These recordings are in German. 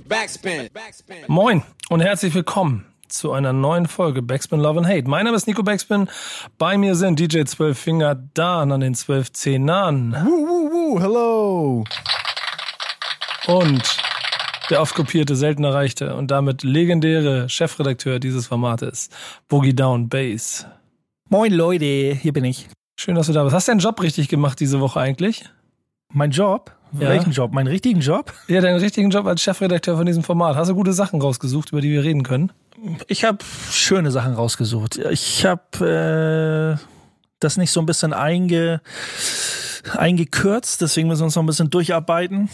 Backspin. Moin und herzlich willkommen zu einer neuen Folge Backspin Love and Hate. Mein Name ist Nico Backspin. Bei mir sind DJ 12 Finger Dan an den 12 Zehnern. Woo, woo, woo, hello. Und der oft kopierte, selten erreichte und damit legendäre Chefredakteur dieses Formates, Boogie Down Bass. Moin Leute, hier bin ich. Schön, dass du da bist. Hast du deinen Job richtig gemacht diese Woche eigentlich? Mein Job? Ja. Welchen Job? Meinen richtigen Job? Ja, deinen richtigen Job als Chefredakteur von diesem Format. Hast du gute Sachen rausgesucht, über die wir reden können? Ich habe schöne Sachen rausgesucht. Ich habe äh, das nicht so ein bisschen einge, eingekürzt, deswegen müssen wir uns noch ein bisschen durcharbeiten.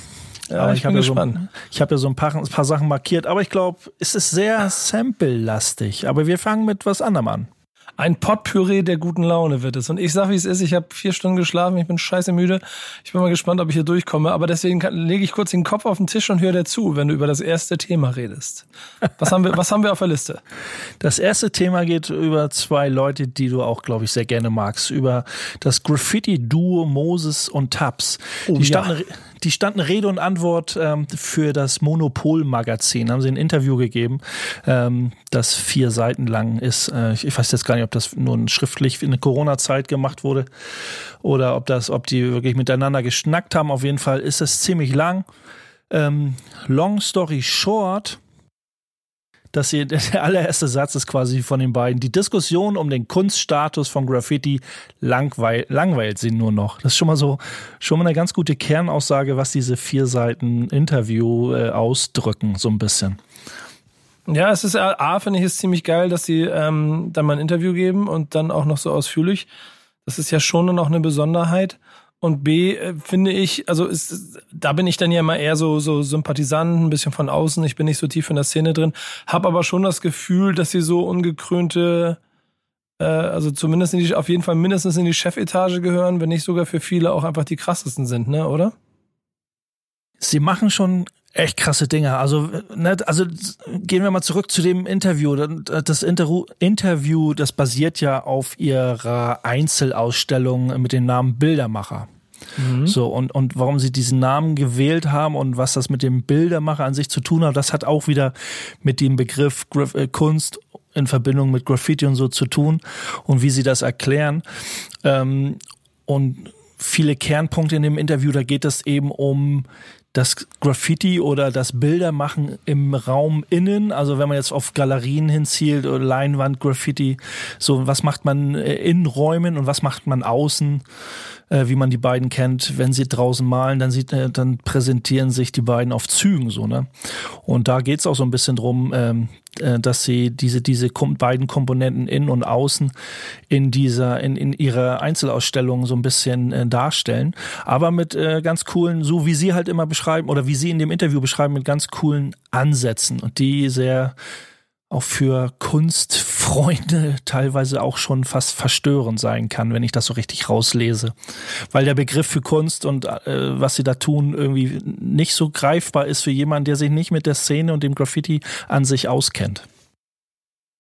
Ja, aber ich, ich bin gespannt. So, habe ja so ein paar, ein paar Sachen markiert, aber ich glaube, es ist sehr sample-lastig. Aber wir fangen mit was anderem an. Ein Potpüree der guten Laune wird es. Und ich sag, wie es ist. Ich habe vier Stunden geschlafen. Ich bin scheiße müde. Ich bin mal gespannt, ob ich hier durchkomme. Aber deswegen lege ich kurz den Kopf auf den Tisch und höre dir zu, wenn du über das erste Thema redest. Was haben wir, was haben wir auf der Liste? Das erste Thema geht über zwei Leute, die du auch, glaube ich, sehr gerne magst. Über das Graffiti-Duo Moses und Tabs. Oh, die standen, ja die standen Rede und Antwort ähm, für das Monopol-Magazin. Haben sie ein Interview gegeben, ähm, das vier Seiten lang ist. Äh, ich weiß jetzt gar nicht, ob das nur schriftlich in der Corona-Zeit gemacht wurde oder ob das, ob die wirklich miteinander geschnackt haben. Auf jeden Fall ist es ziemlich lang. Ähm, long story short, dass sie, der allererste Satz ist quasi von den beiden. Die Diskussion um den Kunststatus von Graffiti langweil, langweilt sie nur noch. Das ist schon mal so, schon mal eine ganz gute Kernaussage, was diese vier Seiten Interview äh, ausdrücken, so ein bisschen. Ja, es ist A, finde ich es ziemlich geil, dass sie ähm, dann mal ein Interview geben und dann auch noch so ausführlich. Das ist ja schon noch eine Besonderheit. Und B, äh, finde ich, also ist, da bin ich dann ja immer eher so, so Sympathisant, ein bisschen von außen. Ich bin nicht so tief in der Szene drin. Hab aber schon das Gefühl, dass sie so ungekrönte, äh, also zumindest in die, auf jeden Fall mindestens in die Chefetage gehören, wenn nicht sogar für viele auch einfach die krassesten sind, ne, oder? Sie machen schon echt krasse Dinge. Also, ne, also gehen wir mal zurück zu dem Interview. Das Inter Interview, das basiert ja auf ihrer Einzelausstellung mit dem Namen Bildermacher. Mhm. So, und, und warum sie diesen Namen gewählt haben und was das mit dem Bildermacher an sich zu tun hat, das hat auch wieder mit dem Begriff Graf äh, Kunst in Verbindung mit Graffiti und so zu tun und wie sie das erklären. Ähm, und viele Kernpunkte in dem Interview, da geht es eben um das Graffiti oder das Bildermachen im Raum innen, also wenn man jetzt auf Galerien hinzielt oder Leinwand, Graffiti, so was macht man äh, in Räumen und was macht man außen, äh, wie man die beiden kennt, wenn sie draußen malen, dann sieht, äh, dann präsentieren sich die beiden auf Zügen so, ne? Und da geht's auch so ein bisschen drum, ähm, äh, dass sie diese, diese beiden Komponenten innen und außen in dieser, in, in ihrer Einzelausstellung so ein bisschen äh, darstellen. Aber mit äh, ganz coolen, so wie sie halt immer beschreiben oder wie sie in dem Interview beschreiben, mit ganz coolen Ansätzen und die sehr auch für Kunstfreunde teilweise auch schon fast verstörend sein kann, wenn ich das so richtig rauslese. Weil der Begriff für Kunst und äh, was sie da tun irgendwie nicht so greifbar ist für jemanden, der sich nicht mit der Szene und dem Graffiti an sich auskennt.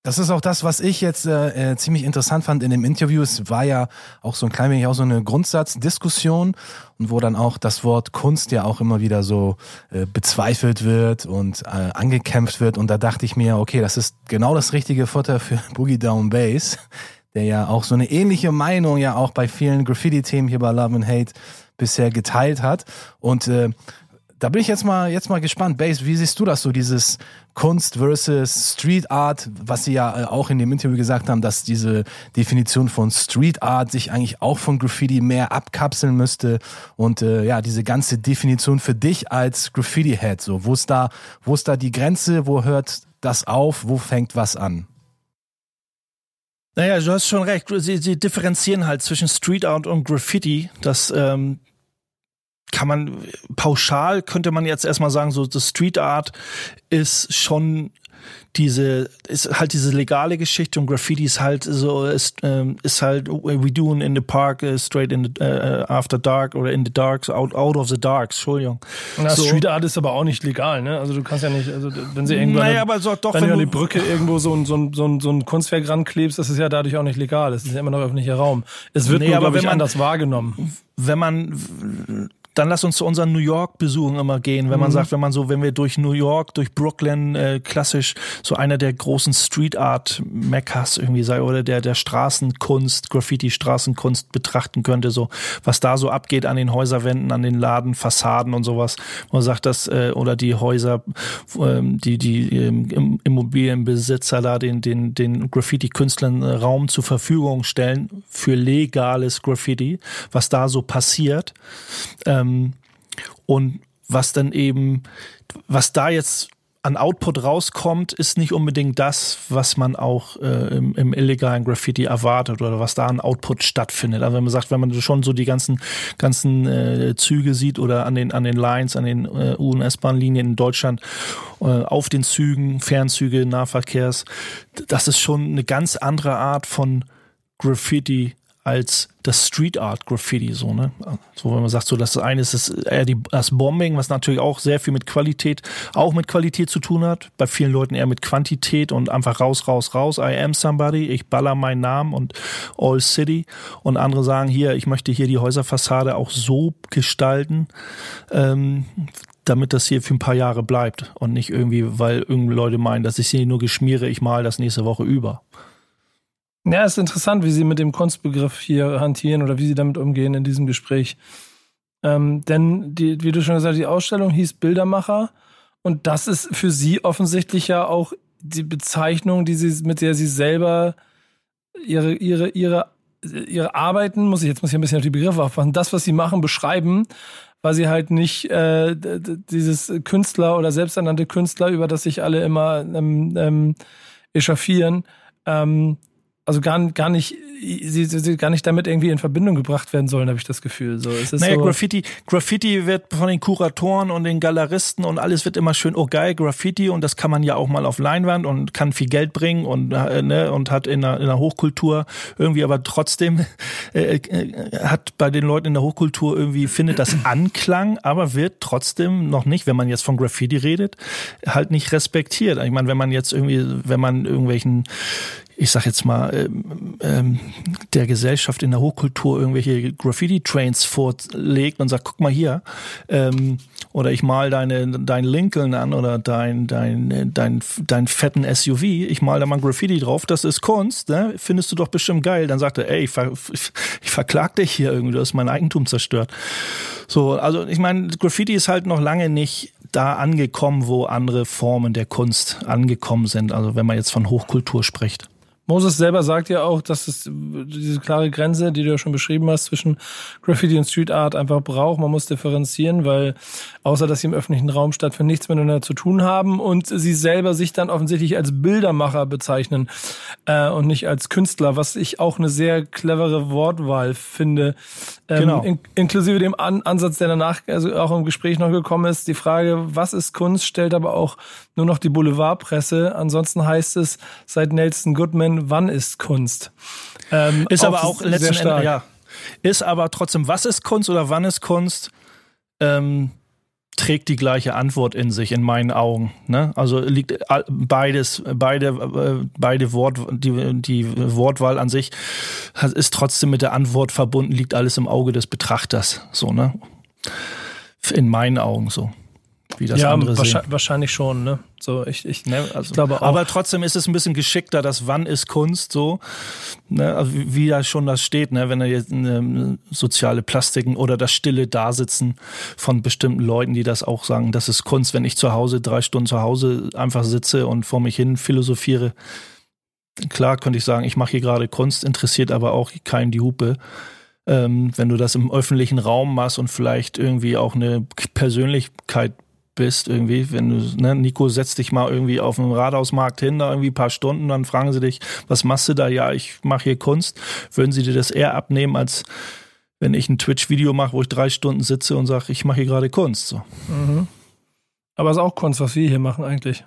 Das ist auch das, was ich jetzt äh, äh, ziemlich interessant fand in dem Interview. Es war ja auch so ein klein wenig auch so eine Grundsatzdiskussion und wo dann auch das Wort Kunst ja auch immer wieder so äh, bezweifelt wird und äh, angekämpft wird. Und da dachte ich mir, okay, das ist genau das richtige Futter für Boogie Down Bass, der ja auch so eine ähnliche Meinung ja auch bei vielen Graffiti-Themen hier bei Love and Hate bisher geteilt hat. Und äh, da bin ich jetzt mal, jetzt mal gespannt. Base, wie siehst du das so, dieses Kunst versus Street Art, was sie ja äh, auch in dem Interview gesagt haben, dass diese Definition von Street Art sich eigentlich auch von Graffiti mehr abkapseln müsste und äh, ja, diese ganze Definition für dich als Graffiti-Head, so, wo ist da, wo ist da die Grenze, wo hört das auf, wo fängt was an? Naja, du hast schon recht. Sie, sie differenzieren halt zwischen Street Art und Graffiti. Das ähm, kann man pauschal könnte man jetzt erstmal sagen, so das Street Art ist schon diese ist halt diese legale Geschichte und Graffiti ist halt so ist, ähm, ist halt we doing in the park uh, straight in the, uh, after dark oder in the dark out out of the dark Entschuldigung. Na, so. Street Art ist aber auch nicht legal ne? Also du kannst ja nicht also wenn sie irgendwann naja, aber so, doch, wenn, wenn du an die Brücke irgendwo so ein, so, ein, so, ein, so ein Kunstwerk ranklebst das ist ja dadurch auch nicht legal. Das ist ja immer noch öffentlicher Raum. Es wird nee, nur glaube ich man, anders wahrgenommen. wenn man dann lass uns zu unseren New York Besuchen immer gehen, wenn man mhm. sagt, wenn man so, wenn wir durch New York, durch Brooklyn äh, klassisch so einer der großen Street Art Meccas irgendwie sei oder der der Straßenkunst, Graffiti Straßenkunst betrachten könnte, so was da so abgeht an den Häuserwänden, an den Ladenfassaden und sowas. Man sagt das äh, oder die Häuser, ähm, die die ähm, Immobilienbesitzer da den den den Graffiti Künstlern äh, Raum zur Verfügung stellen für legales Graffiti, was da so passiert. Ähm, und was dann eben, was da jetzt an Output rauskommt, ist nicht unbedingt das, was man auch äh, im, im, illegalen Graffiti erwartet oder was da an Output stattfindet. Also wenn man sagt, wenn man schon so die ganzen ganzen äh, Züge sieht oder an den an den Lines, an den äh, U- und in Deutschland, äh, auf den Zügen, Fernzüge, Nahverkehrs, das ist schon eine ganz andere Art von Graffiti als das Street Art Graffiti, so, ne? So, wenn man sagt, so, das eine ist das, eher die, das Bombing, was natürlich auch sehr viel mit Qualität, auch mit Qualität zu tun hat. Bei vielen Leuten eher mit Quantität und einfach raus, raus, raus. I am somebody. Ich baller meinen Namen und All City. Und andere sagen hier, ich möchte hier die Häuserfassade auch so gestalten, ähm, damit das hier für ein paar Jahre bleibt und nicht irgendwie, weil irgendeine Leute meinen, dass ich sie nur geschmiere, ich mal das nächste Woche über. Ja, ist interessant, wie Sie mit dem Kunstbegriff hier hantieren oder wie Sie damit umgehen in diesem Gespräch. Ähm, denn, die, wie du schon gesagt hast, die Ausstellung hieß Bildermacher und das ist für Sie offensichtlich ja auch die Bezeichnung, die Sie, mit der Sie selber ihre, ihre, ihre, ihre Arbeiten, muss ich jetzt muss ich ein bisschen auf die Begriffe aufpassen, das, was Sie machen, beschreiben, weil Sie halt nicht äh, dieses Künstler oder selbsternannte Künstler, über das sich alle immer ähm, ähm, echauffieren, ähm, also gar, gar nicht, sie, sie gar nicht damit irgendwie in Verbindung gebracht werden sollen, habe ich das Gefühl. So, es ist naja, so Graffiti, Graffiti wird von den Kuratoren und den Galeristen und alles wird immer schön, oh geil, Graffiti und das kann man ja auch mal auf Leinwand und kann viel Geld bringen und, äh, ne, und hat in der, in der Hochkultur irgendwie aber trotzdem äh, äh, hat bei den Leuten in der Hochkultur irgendwie findet das Anklang, aber wird trotzdem noch nicht, wenn man jetzt von Graffiti redet, halt nicht respektiert. Ich meine, wenn man jetzt irgendwie, wenn man irgendwelchen ich sag jetzt mal, ähm, ähm, der Gesellschaft in der Hochkultur irgendwelche Graffiti-Trains vorlegt und sagt, guck mal hier, ähm, oder ich mal deine, dein Lincoln an oder dein, dein, dein, dein fetten SUV, ich mal da mal Graffiti drauf, das ist Kunst, ne? findest du doch bestimmt geil. Dann sagt er, ey, ich, ver, ich verklag dich hier irgendwie, du hast mein Eigentum zerstört. So, also ich meine, Graffiti ist halt noch lange nicht da angekommen, wo andere Formen der Kunst angekommen sind. Also wenn man jetzt von Hochkultur spricht. Moses selber sagt ja auch, dass es diese klare Grenze, die du ja schon beschrieben hast, zwischen Graffiti und Street Art einfach braucht. Man muss differenzieren, weil außer dass sie im öffentlichen Raum stattfinden, nichts miteinander zu tun haben und sie selber sich dann offensichtlich als Bildermacher bezeichnen äh, und nicht als Künstler, was ich auch eine sehr clevere Wortwahl finde. Ähm, genau. In, inklusive dem An Ansatz, der danach also auch im Gespräch noch gekommen ist. Die Frage, was ist Kunst, stellt aber auch nur noch die Boulevardpresse. Ansonsten heißt es seit Nelson Goodman, wann ist Kunst? Ähm, ist aber auch letzten Endes, ja. Ist aber trotzdem, was ist Kunst oder wann ist Kunst? Ähm, trägt die gleiche Antwort in sich, in meinen Augen. Ne? Also liegt beides, beide, äh, beide Wort, die, die Wortwahl an sich ist trotzdem mit der Antwort verbunden, liegt alles im Auge des Betrachters. So, ne? In meinen Augen so wie das ja, andere wahrscheinlich, sehen. wahrscheinlich schon, ne? So, ich, ich, ne, also, ich glaube auch. Aber trotzdem ist es ein bisschen geschickter, das Wann ist Kunst, so, ne? Also wie, da schon das steht, ne? Wenn da jetzt eine soziale Plastiken oder das stille Dasitzen von bestimmten Leuten, die das auch sagen, das ist Kunst, wenn ich zu Hause drei Stunden zu Hause einfach sitze und vor mich hin philosophiere. Klar könnte ich sagen, ich mache hier gerade Kunst, interessiert aber auch keinen die Hupe. Ähm, wenn du das im öffentlichen Raum machst und vielleicht irgendwie auch eine Persönlichkeit bist irgendwie, wenn du, ne, Nico setzt dich mal irgendwie auf dem Rathausmarkt hin, da irgendwie ein paar Stunden, dann fragen sie dich, was machst du da? Ja, ich mache hier Kunst. Würden sie dir das eher abnehmen, als wenn ich ein Twitch-Video mache, wo ich drei Stunden sitze und sage, ich mache hier gerade Kunst. So. Mhm. Aber es ist auch Kunst, was wir hier machen eigentlich.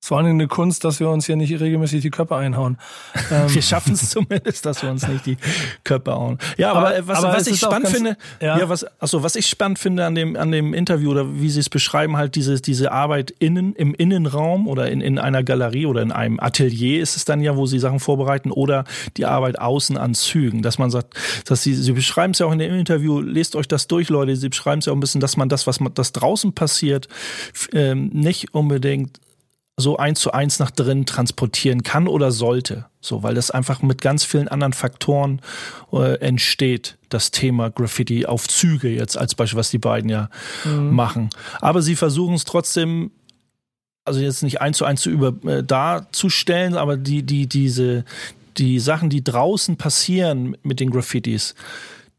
Ist vor allen Dingen eine Kunst, dass wir uns hier nicht regelmäßig die Köpfe einhauen. Ähm, wir schaffen es zumindest, dass wir uns nicht die Köpfe hauen. Ja, aber, aber was, aber was ich spannend finde, ja. ja, was, achso, was ich spannend finde an dem, an dem Interview oder wie sie es beschreiben, halt diese, diese Arbeit innen, im Innenraum oder in, in einer Galerie oder in einem Atelier ist es dann ja, wo sie Sachen vorbereiten oder die Arbeit außen an Zügen, dass man sagt, dass sie, sie beschreiben es ja auch in dem Interview, lest euch das durch, Leute, sie beschreiben es ja auch ein bisschen, dass man das, was man, das draußen passiert, ähm, nicht unbedingt so eins zu eins nach drin transportieren kann oder sollte. So, weil das einfach mit ganz vielen anderen Faktoren äh, entsteht, das Thema Graffiti auf Züge jetzt als Beispiel, was die beiden ja mhm. machen. Aber sie versuchen es trotzdem, also jetzt nicht eins zu eins zu über äh, darzustellen, aber die, die, diese, die Sachen, die draußen passieren mit den Graffitis,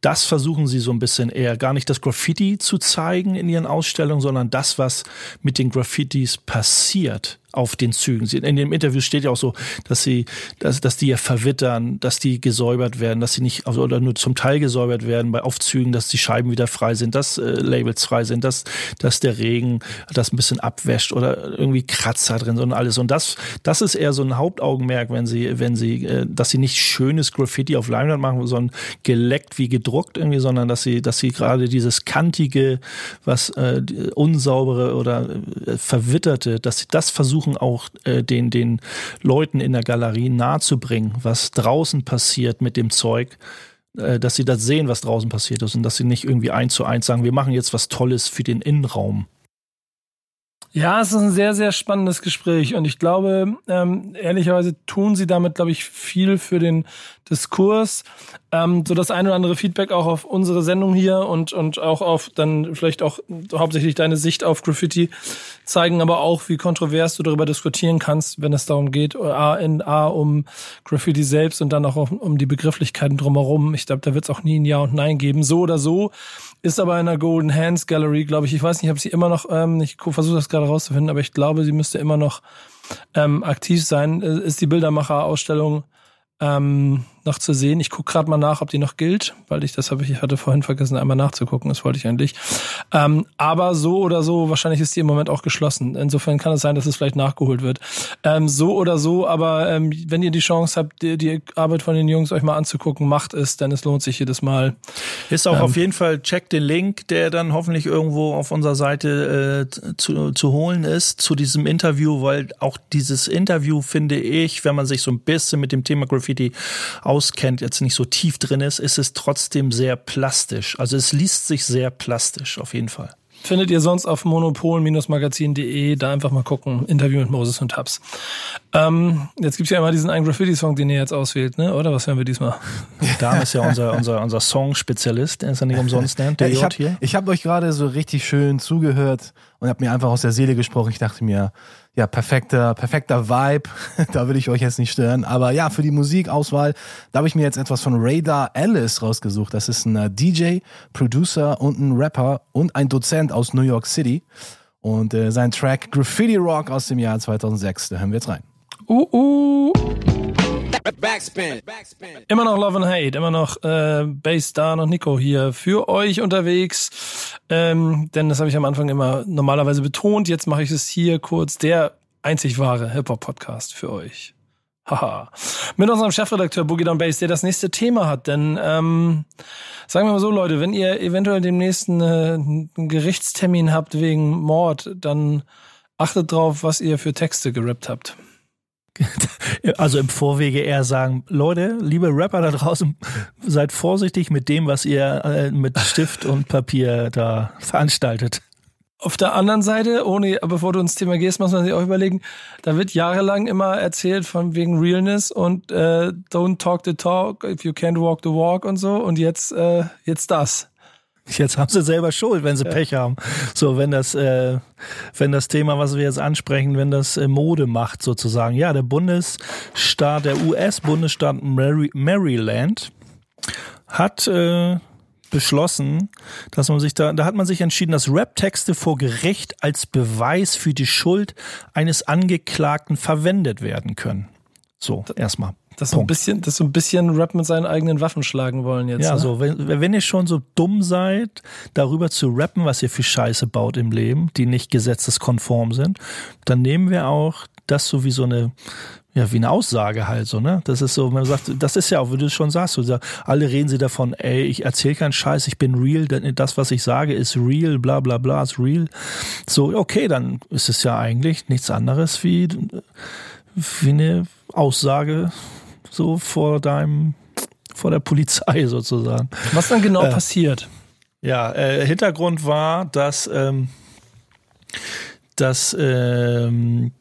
das versuchen sie so ein bisschen eher gar nicht das Graffiti zu zeigen in ihren Ausstellungen, sondern das, was mit den Graffitis passiert auf den Zügen. In dem Interview steht ja auch so, dass sie, dass, dass die ja verwittern, dass die gesäubert werden, dass sie nicht also, oder nur zum Teil gesäubert werden bei Aufzügen, dass die Scheiben wieder frei sind, dass äh, Labels frei sind, dass, dass der Regen das ein bisschen abwäscht oder irgendwie Kratzer drin und alles. Und das, das ist eher so ein Hauptaugenmerk, wenn sie, wenn sie, äh, dass sie nicht schönes Graffiti auf Leinwand machen, sondern geleckt wie gedruckt irgendwie, sondern dass sie, dass sie gerade dieses kantige, was äh, unsaubere oder äh, verwitterte, dass sie das versuchen versuchen auch äh, den, den Leuten in der Galerie nahezubringen, was draußen passiert mit dem Zeug, äh, dass sie das sehen, was draußen passiert ist und dass sie nicht irgendwie eins zu eins sagen, wir machen jetzt was Tolles für den Innenraum. Ja, es ist ein sehr, sehr spannendes Gespräch und ich glaube, ähm, ehrlicherweise tun sie damit, glaube ich, viel für den Diskurs. Ähm, so das ein oder andere Feedback auch auf unsere Sendung hier und, und auch auf dann vielleicht auch hauptsächlich deine Sicht auf Graffiti zeigen, aber auch, wie kontrovers du darüber diskutieren kannst, wenn es darum geht, A, in A um Graffiti selbst und dann auch um, um die Begrifflichkeiten drumherum. Ich glaube, da wird es auch nie ein Ja und Nein geben. So oder so ist aber in der Golden Hands Gallery, glaube ich. Ich weiß nicht, ob sie immer noch, ähm, ich versuche das gerade rauszufinden, aber ich glaube, sie müsste immer noch ähm, aktiv sein. Äh, ist die Bildermacher-Ausstellung ähm, noch zu sehen. Ich gucke gerade mal nach, ob die noch gilt, weil ich das habe ich hatte vorhin vergessen, einmal nachzugucken. Das wollte ich eigentlich. Ähm, aber so oder so, wahrscheinlich ist die im Moment auch geschlossen. Insofern kann es sein, dass es vielleicht nachgeholt wird. Ähm, so oder so, aber ähm, wenn ihr die Chance habt, die, die, Arbeit von den Jungs euch mal anzugucken, macht es, denn es lohnt sich jedes Mal. Ist auch ähm, auf jeden Fall, checkt den Link, der dann hoffentlich irgendwo auf unserer Seite äh, zu, zu holen ist, zu diesem Interview, weil auch dieses Interview finde ich, wenn man sich so ein bisschen mit dem Thema Graffiti auskennt, jetzt nicht so tief drin ist, ist es trotzdem sehr plastisch. Also es liest sich sehr plastisch auf jeden Fall. Findet ihr sonst auf monopol-magazin.de, da einfach mal gucken. Interview mit Moses und Tabs. Ähm, jetzt gibt's ja immer diesen einen Graffiti-Song, den ihr jetzt auswählt, ne? oder was hören wir diesmal? Da ist ja unser, unser, unser Song-Spezialist, der ist ja nicht umsonst, ne? Der ja, ich habe hab euch gerade so richtig schön zugehört und habe mir einfach aus der Seele gesprochen. Ich dachte mir, ja, perfekter, perfekter Vibe. da will ich euch jetzt nicht stören. Aber ja, für die Musikauswahl, da habe ich mir jetzt etwas von Radar Ellis rausgesucht. Das ist ein äh, DJ, Producer und ein Rapper und ein Dozent aus New York City. Und äh, sein Track Graffiti Rock aus dem Jahr 2006, da hören wir jetzt rein. Uh, uh. Backspin. Immer noch Love and Hate, immer noch äh, Bass Dan und Nico hier für euch unterwegs. Ähm, denn das habe ich am Anfang immer normalerweise betont. Jetzt mache ich es hier kurz. Der einzig wahre Hip-Hop-Podcast für euch. Haha. Mit unserem Chefredakteur Boogie Down Bass, der das nächste Thema hat. Denn ähm, sagen wir mal so, Leute, wenn ihr eventuell demnächst einen, einen Gerichtstermin habt wegen Mord, dann achtet drauf, was ihr für Texte gerappt habt. Also im Vorwege eher sagen, Leute, liebe Rapper da draußen, seid vorsichtig mit dem, was ihr äh, mit Stift und Papier da veranstaltet. Auf der anderen Seite, ohne, bevor du ins Thema gehst, muss man sich auch überlegen, da wird jahrelang immer erzählt von wegen Realness und äh, don't talk the talk if you can't walk the walk und so und jetzt, äh, jetzt das. Jetzt haben sie selber Schuld, wenn sie ja. Pech haben. So, wenn das, äh, wenn das Thema, was wir jetzt ansprechen, wenn das äh, Mode macht sozusagen. Ja, der Bundesstaat, der US-Bundesstaat Mary Maryland hat äh, beschlossen, dass man sich da, da hat man sich entschieden, dass Rap-Texte vor Gericht als Beweis für die Schuld eines Angeklagten verwendet werden können. So, erstmal Das ist so ein bisschen, das so ein bisschen Rap mit seinen eigenen Waffen schlagen wollen jetzt. Ja, ne? so, wenn, wenn ihr schon so dumm seid, darüber zu rappen, was ihr für Scheiße baut im Leben, die nicht gesetzeskonform sind, dann nehmen wir auch das so wie so eine, ja, wie eine Aussage halt so, ne? Das ist so, man sagt, das ist ja auch, wie du schon sagst, so, alle reden sie davon, ey, ich erzähle keinen Scheiß, ich bin real, denn das, was ich sage, ist real, bla bla bla, ist real. So, okay, dann ist es ja eigentlich nichts anderes wie, wie eine Aussage so vor deinem, vor der Polizei sozusagen. Was dann genau äh, passiert? Ja, äh, Hintergrund war, dass, ähm, dass ähm,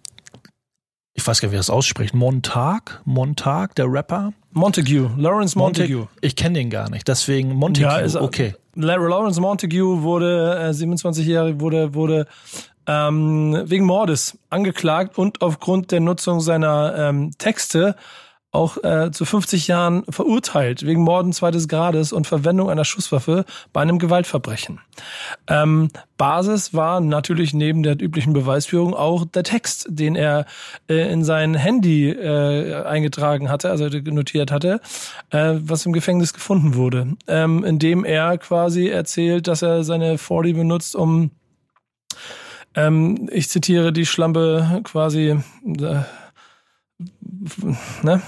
ich weiß gar nicht, wie das ausspricht, Montag, Montag, der Rapper. Montague, Lawrence Montague. Montague. Ich kenne den gar nicht, deswegen Montague, ja, ist, okay. Lawrence Montague wurde, äh, 27-jährig, wurde, wurde ähm, wegen Mordes angeklagt und aufgrund der Nutzung seiner ähm, Texte auch äh, zu 50 Jahren verurteilt wegen Morden zweites Grades und Verwendung einer Schusswaffe bei einem Gewaltverbrechen. Ähm, Basis war natürlich neben der üblichen Beweisführung auch der Text, den er äh, in sein Handy äh, eingetragen hatte, also notiert hatte, äh, was im Gefängnis gefunden wurde, ähm, in dem er quasi erzählt, dass er seine 40 benutzt, um ähm, ich zitiere die Schlampe quasi äh, ne,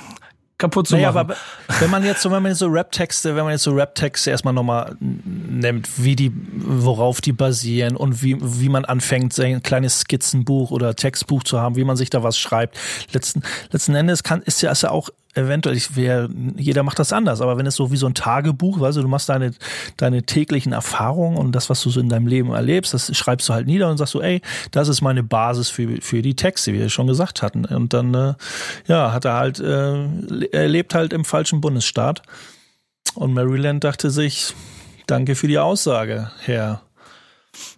kaputt zu naja, machen. aber wenn man jetzt so, wenn man jetzt so Rap-Texte, wenn man jetzt so Rap-Texte erstmal nochmal nimmt, wie die, worauf die basieren und wie, wie man anfängt, sein kleines Skizzenbuch oder Textbuch zu haben, wie man sich da was schreibt. Letzten, letzten Endes kann, ist ja, ist ja auch eventuell, ich wär, jeder macht das anders, aber wenn es so wie so ein Tagebuch, weißt du, du machst deine, deine täglichen Erfahrungen und das, was du so in deinem Leben erlebst, das schreibst du halt nieder und sagst so, ey, das ist meine Basis für, für die Texte, wie wir schon gesagt hatten. Und dann, äh, ja, hat er halt, äh, er lebt halt im falschen Bundesstaat. Und Maryland dachte sich, danke für die Aussage, Herr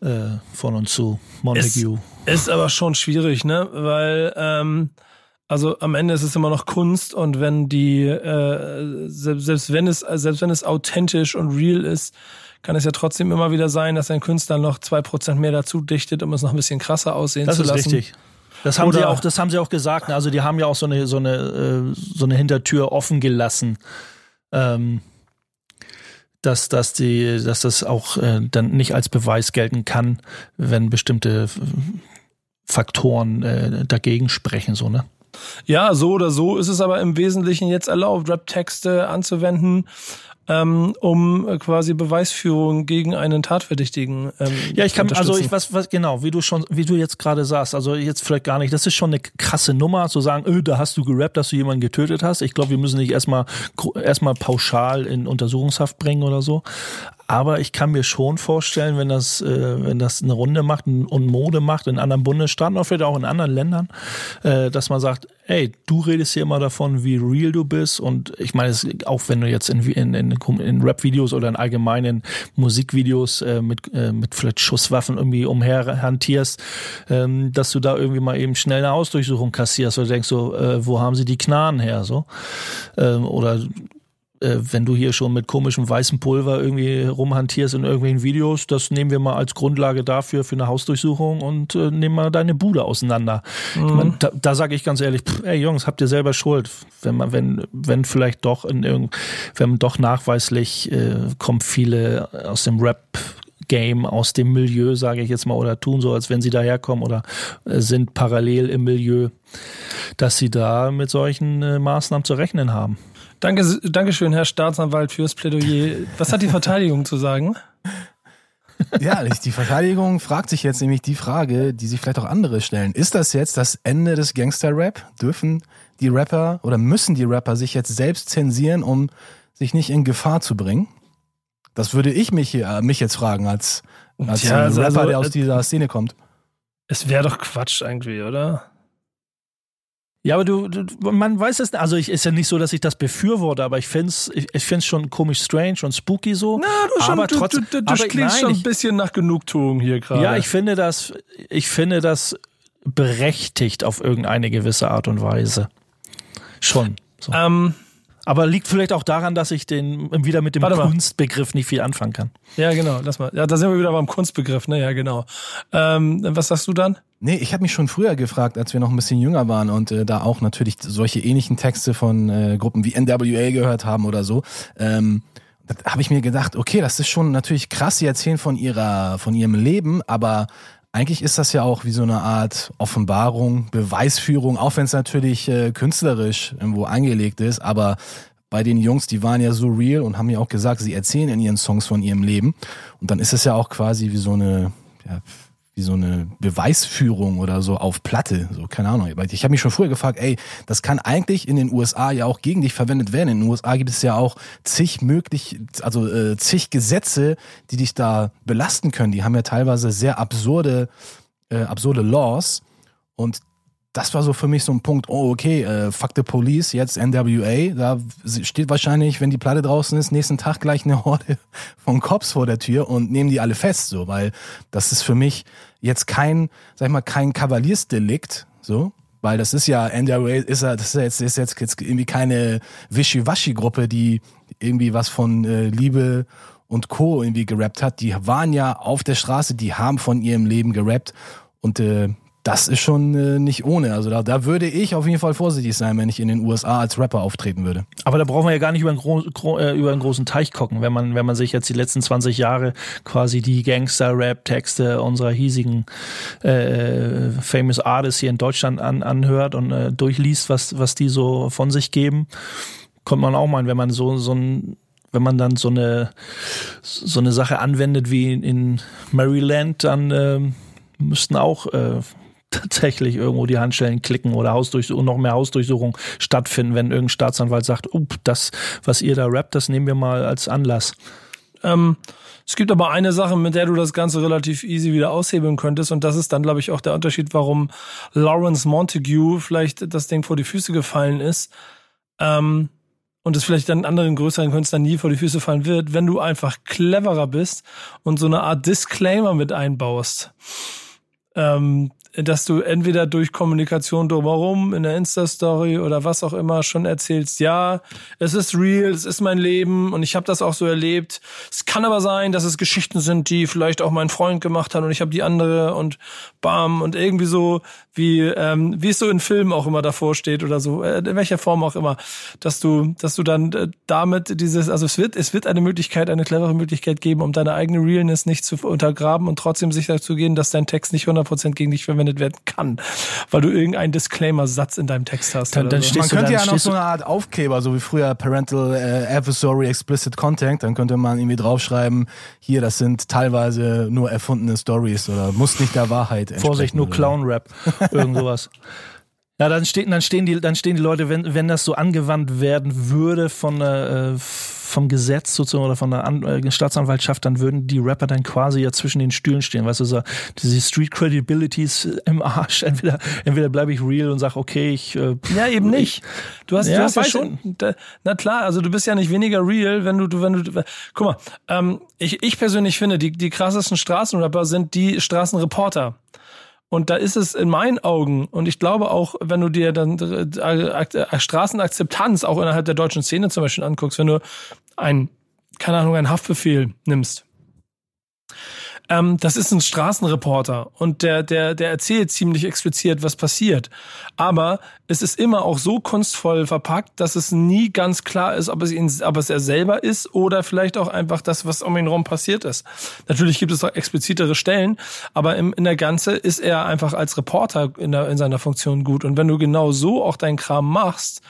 äh, von und zu Montague. Es ist aber schon schwierig, ne? Weil ähm, also am Ende ist es immer noch Kunst und wenn die, äh, selbst, selbst wenn es, selbst wenn es authentisch und real ist, kann es ja trotzdem immer wieder sein, dass ein Künstler noch zwei Prozent mehr dazu dichtet, um es noch ein bisschen krasser aussehen das zu lassen. Das ist richtig. Das haben Oder sie auch, das haben sie auch gesagt. Also die haben ja auch so eine, so eine, äh, so eine Hintertür offen gelassen. Ähm, dass, dass, die, dass das auch äh, dann nicht als Beweis gelten kann, wenn bestimmte Faktoren äh, dagegen sprechen, so, ne? Ja, so oder so ist es aber im Wesentlichen jetzt erlaubt, Rap-Texte anzuwenden, ähm, um quasi Beweisführung gegen einen Tatverdächtigen. Ähm, ja, ich kann, also ich was, was genau, wie du schon, wie du jetzt gerade sagst, also jetzt vielleicht gar nicht. Das ist schon eine krasse Nummer, zu sagen, öh, da hast du gerappt, dass du jemanden getötet hast. Ich glaube, wir müssen nicht erstmal erstmal pauschal in Untersuchungshaft bringen oder so. Aber ich kann mir schon vorstellen, wenn das, äh, wenn das eine Runde macht und Mode macht in anderen Bundesstaaten oder vielleicht auch in anderen Ländern, äh, dass man sagt, ey, du redest hier immer davon, wie real du bist. Und ich meine, auch wenn du jetzt in, in, in, in Rap-Videos oder in allgemeinen Musikvideos äh, mit, äh, mit vielleicht Schusswaffen irgendwie umherhantierst, ähm, dass du da irgendwie mal eben schnell eine Hausdurchsuchung kassierst oder denkst so, äh, wo haben sie die Knarren her? So. Ähm, oder äh, wenn du hier schon mit komischem weißem Pulver irgendwie rumhantierst in irgendwelchen Videos, das nehmen wir mal als Grundlage dafür für eine Hausdurchsuchung und äh, nehmen mal deine Bude auseinander. Mhm. Ich mein, da, da sage ich ganz ehrlich, pff, ey Jungs, habt ihr selber Schuld, wenn man, wenn, wenn vielleicht doch in irgend, wenn doch nachweislich äh, kommen viele aus dem Rap Game aus dem Milieu, sage ich jetzt mal, oder tun so, als wenn sie daherkommen oder äh, sind parallel im Milieu, dass sie da mit solchen äh, Maßnahmen zu rechnen haben. Danke, Dankeschön, Herr Staatsanwalt, fürs Plädoyer. Was hat die Verteidigung zu sagen? Ja, die Verteidigung fragt sich jetzt nämlich die Frage, die sich vielleicht auch andere stellen. Ist das jetzt das Ende des Gangster-Rap? Dürfen die Rapper oder müssen die Rapper sich jetzt selbst zensieren, um sich nicht in Gefahr zu bringen? Das würde ich mich, äh, mich jetzt fragen als, als Tja, also, Rapper, der aus äh, dieser Szene kommt. Es wäre doch Quatsch irgendwie, oder? Ja, aber du, du, man weiß es, also ich ist ja nicht so, dass ich das befürworte, aber ich find's, ich, ich find's schon komisch strange und spooky so. Na, du schon, aber du, trotzdem, du, du, du aber klingst nein, schon ein bisschen nach Genugtuung hier gerade. Ja, ich finde das, ich finde das berechtigt auf irgendeine gewisse Art und Weise. Schon. So. Ähm, Aber liegt vielleicht auch daran, dass ich den wieder mit dem Kunstbegriff nicht viel anfangen kann. Ja, genau. Lass mal. Ja, da sind wir wieder beim Kunstbegriff, ne? Ja, genau. Ähm, was sagst du dann? Nee, ich habe mich schon früher gefragt, als wir noch ein bisschen jünger waren und äh, da auch natürlich solche ähnlichen Texte von äh, Gruppen wie NWA gehört haben oder so. Ähm, da habe ich mir gedacht, okay, das ist schon natürlich krass, sie erzählen von ihrer, von ihrem Leben, aber eigentlich ist das ja auch wie so eine Art Offenbarung, Beweisführung, auch wenn es natürlich äh, künstlerisch irgendwo angelegt ist, aber bei den Jungs, die waren ja so real und haben ja auch gesagt, sie erzählen in ihren Songs von ihrem Leben. Und dann ist es ja auch quasi wie so eine, ja, wie so eine Beweisführung oder so auf Platte, so keine Ahnung. Ich habe mich schon früher gefragt, ey, das kann eigentlich in den USA ja auch gegen dich verwendet werden. In den USA gibt es ja auch zig möglich, also äh, zig Gesetze, die dich da belasten können. Die haben ja teilweise sehr absurde, äh, absurde Laws und das war so für mich so ein Punkt, oh okay, äh, fuck the police, jetzt NWA, da steht wahrscheinlich, wenn die Platte draußen ist, nächsten Tag gleich eine Horde von Cops vor der Tür und nehmen die alle fest, so, weil das ist für mich jetzt kein, sag ich mal, kein Kavaliersdelikt, so, weil das ist ja, NWA ist ja, das ist jetzt, ist jetzt, jetzt irgendwie keine Wischiwaschi-Gruppe, die irgendwie was von äh, Liebe und Co. irgendwie gerappt hat. Die waren ja auf der Straße, die haben von ihrem Leben gerappt und äh, das ist schon äh, nicht ohne. Also da, da würde ich auf jeden Fall vorsichtig sein, wenn ich in den USA als Rapper auftreten würde. Aber da brauchen wir ja gar nicht über einen, gro gro äh, über einen großen Teich gucken, wenn man, wenn man sich jetzt die letzten 20 Jahre quasi die Gangster-Rap-Texte unserer hiesigen äh, Famous Artists hier in Deutschland an, anhört und äh, durchliest, was, was die so von sich geben. Kommt man auch meinen, wenn man so, so ein wenn man dann so eine so eine Sache anwendet wie in Maryland, dann äh, müssten auch äh, tatsächlich irgendwo die Handstellen klicken oder Hausdurchsuchung, noch mehr Hausdurchsuchung stattfinden, wenn irgendein Staatsanwalt sagt, up, das, was ihr da rappt, das nehmen wir mal als Anlass. Ähm, es gibt aber eine Sache, mit der du das Ganze relativ easy wieder aushebeln könntest und das ist dann, glaube ich, auch der Unterschied, warum Lawrence Montague vielleicht das Ding vor die Füße gefallen ist. Ähm, und es vielleicht dann anderen größeren Künstlern nie vor die Füße fallen wird, wenn du einfach cleverer bist und so eine Art Disclaimer mit einbaust. Ähm, dass du entweder durch Kommunikation drumherum in der Insta-Story oder was auch immer schon erzählst, ja, es ist real, es ist mein Leben und ich habe das auch so erlebt. Es kann aber sein, dass es Geschichten sind, die vielleicht auch mein Freund gemacht hat und ich habe die andere und bam und irgendwie so wie ähm, wie es so in Filmen auch immer davor steht oder so, äh, in welcher Form auch immer, dass du dass du dann äh, damit dieses also es wird es wird eine Möglichkeit, eine clevere Möglichkeit geben, um deine eigene Realness nicht zu untergraben und trotzdem sicher zu gehen, dass dein Text nicht 100% gegen dich verwendet werden kann, weil du irgendeinen Disclaimer-Satz in deinem Text hast. Dann, dann so. Man könnte ja noch so eine Art Aufkleber, so wie früher Parental äh, Advisory Explicit Content, dann könnte man irgendwie draufschreiben, hier, das sind teilweise nur erfundene Stories oder muss nicht der Wahrheit entsprechen. Vorsicht, nur Clown-Rap, irgend sowas. Ja, dann, steht, dann, stehen die, dann stehen die Leute, wenn, wenn das so angewandt werden würde von äh, vom Gesetz sozusagen oder von der An äh, Staatsanwaltschaft, dann würden die Rapper dann quasi ja zwischen den Stühlen stehen. Weißt du, so, diese Street Credibilities im Arsch. Entweder, entweder bleibe ich real und sage, okay, ich. Äh, ja, eben nicht. Du hast ja, du hast ja schon. Da, na klar, also du bist ja nicht weniger real, wenn du, du wenn du. Guck mal, ähm, ich, ich persönlich finde, die, die krassesten Straßenrapper sind die Straßenreporter. Und da ist es in meinen Augen, und ich glaube auch, wenn du dir dann äh, Straßenakzeptanz auch innerhalb der deutschen Szene zum Beispiel anguckst, wenn du ein, keine Ahnung, einen Haftbefehl nimmst, ähm, das ist ein Straßenreporter und der, der, der erzählt ziemlich explizit, was passiert. Aber es ist immer auch so kunstvoll verpackt, dass es nie ganz klar ist, ob es, ihn, ob es er selber ist oder vielleicht auch einfach das, was um ihn herum passiert ist. Natürlich gibt es auch explizitere Stellen, aber im, in der Ganze ist er einfach als Reporter in, der, in seiner Funktion gut. Und wenn du genau so auch deinen Kram machst,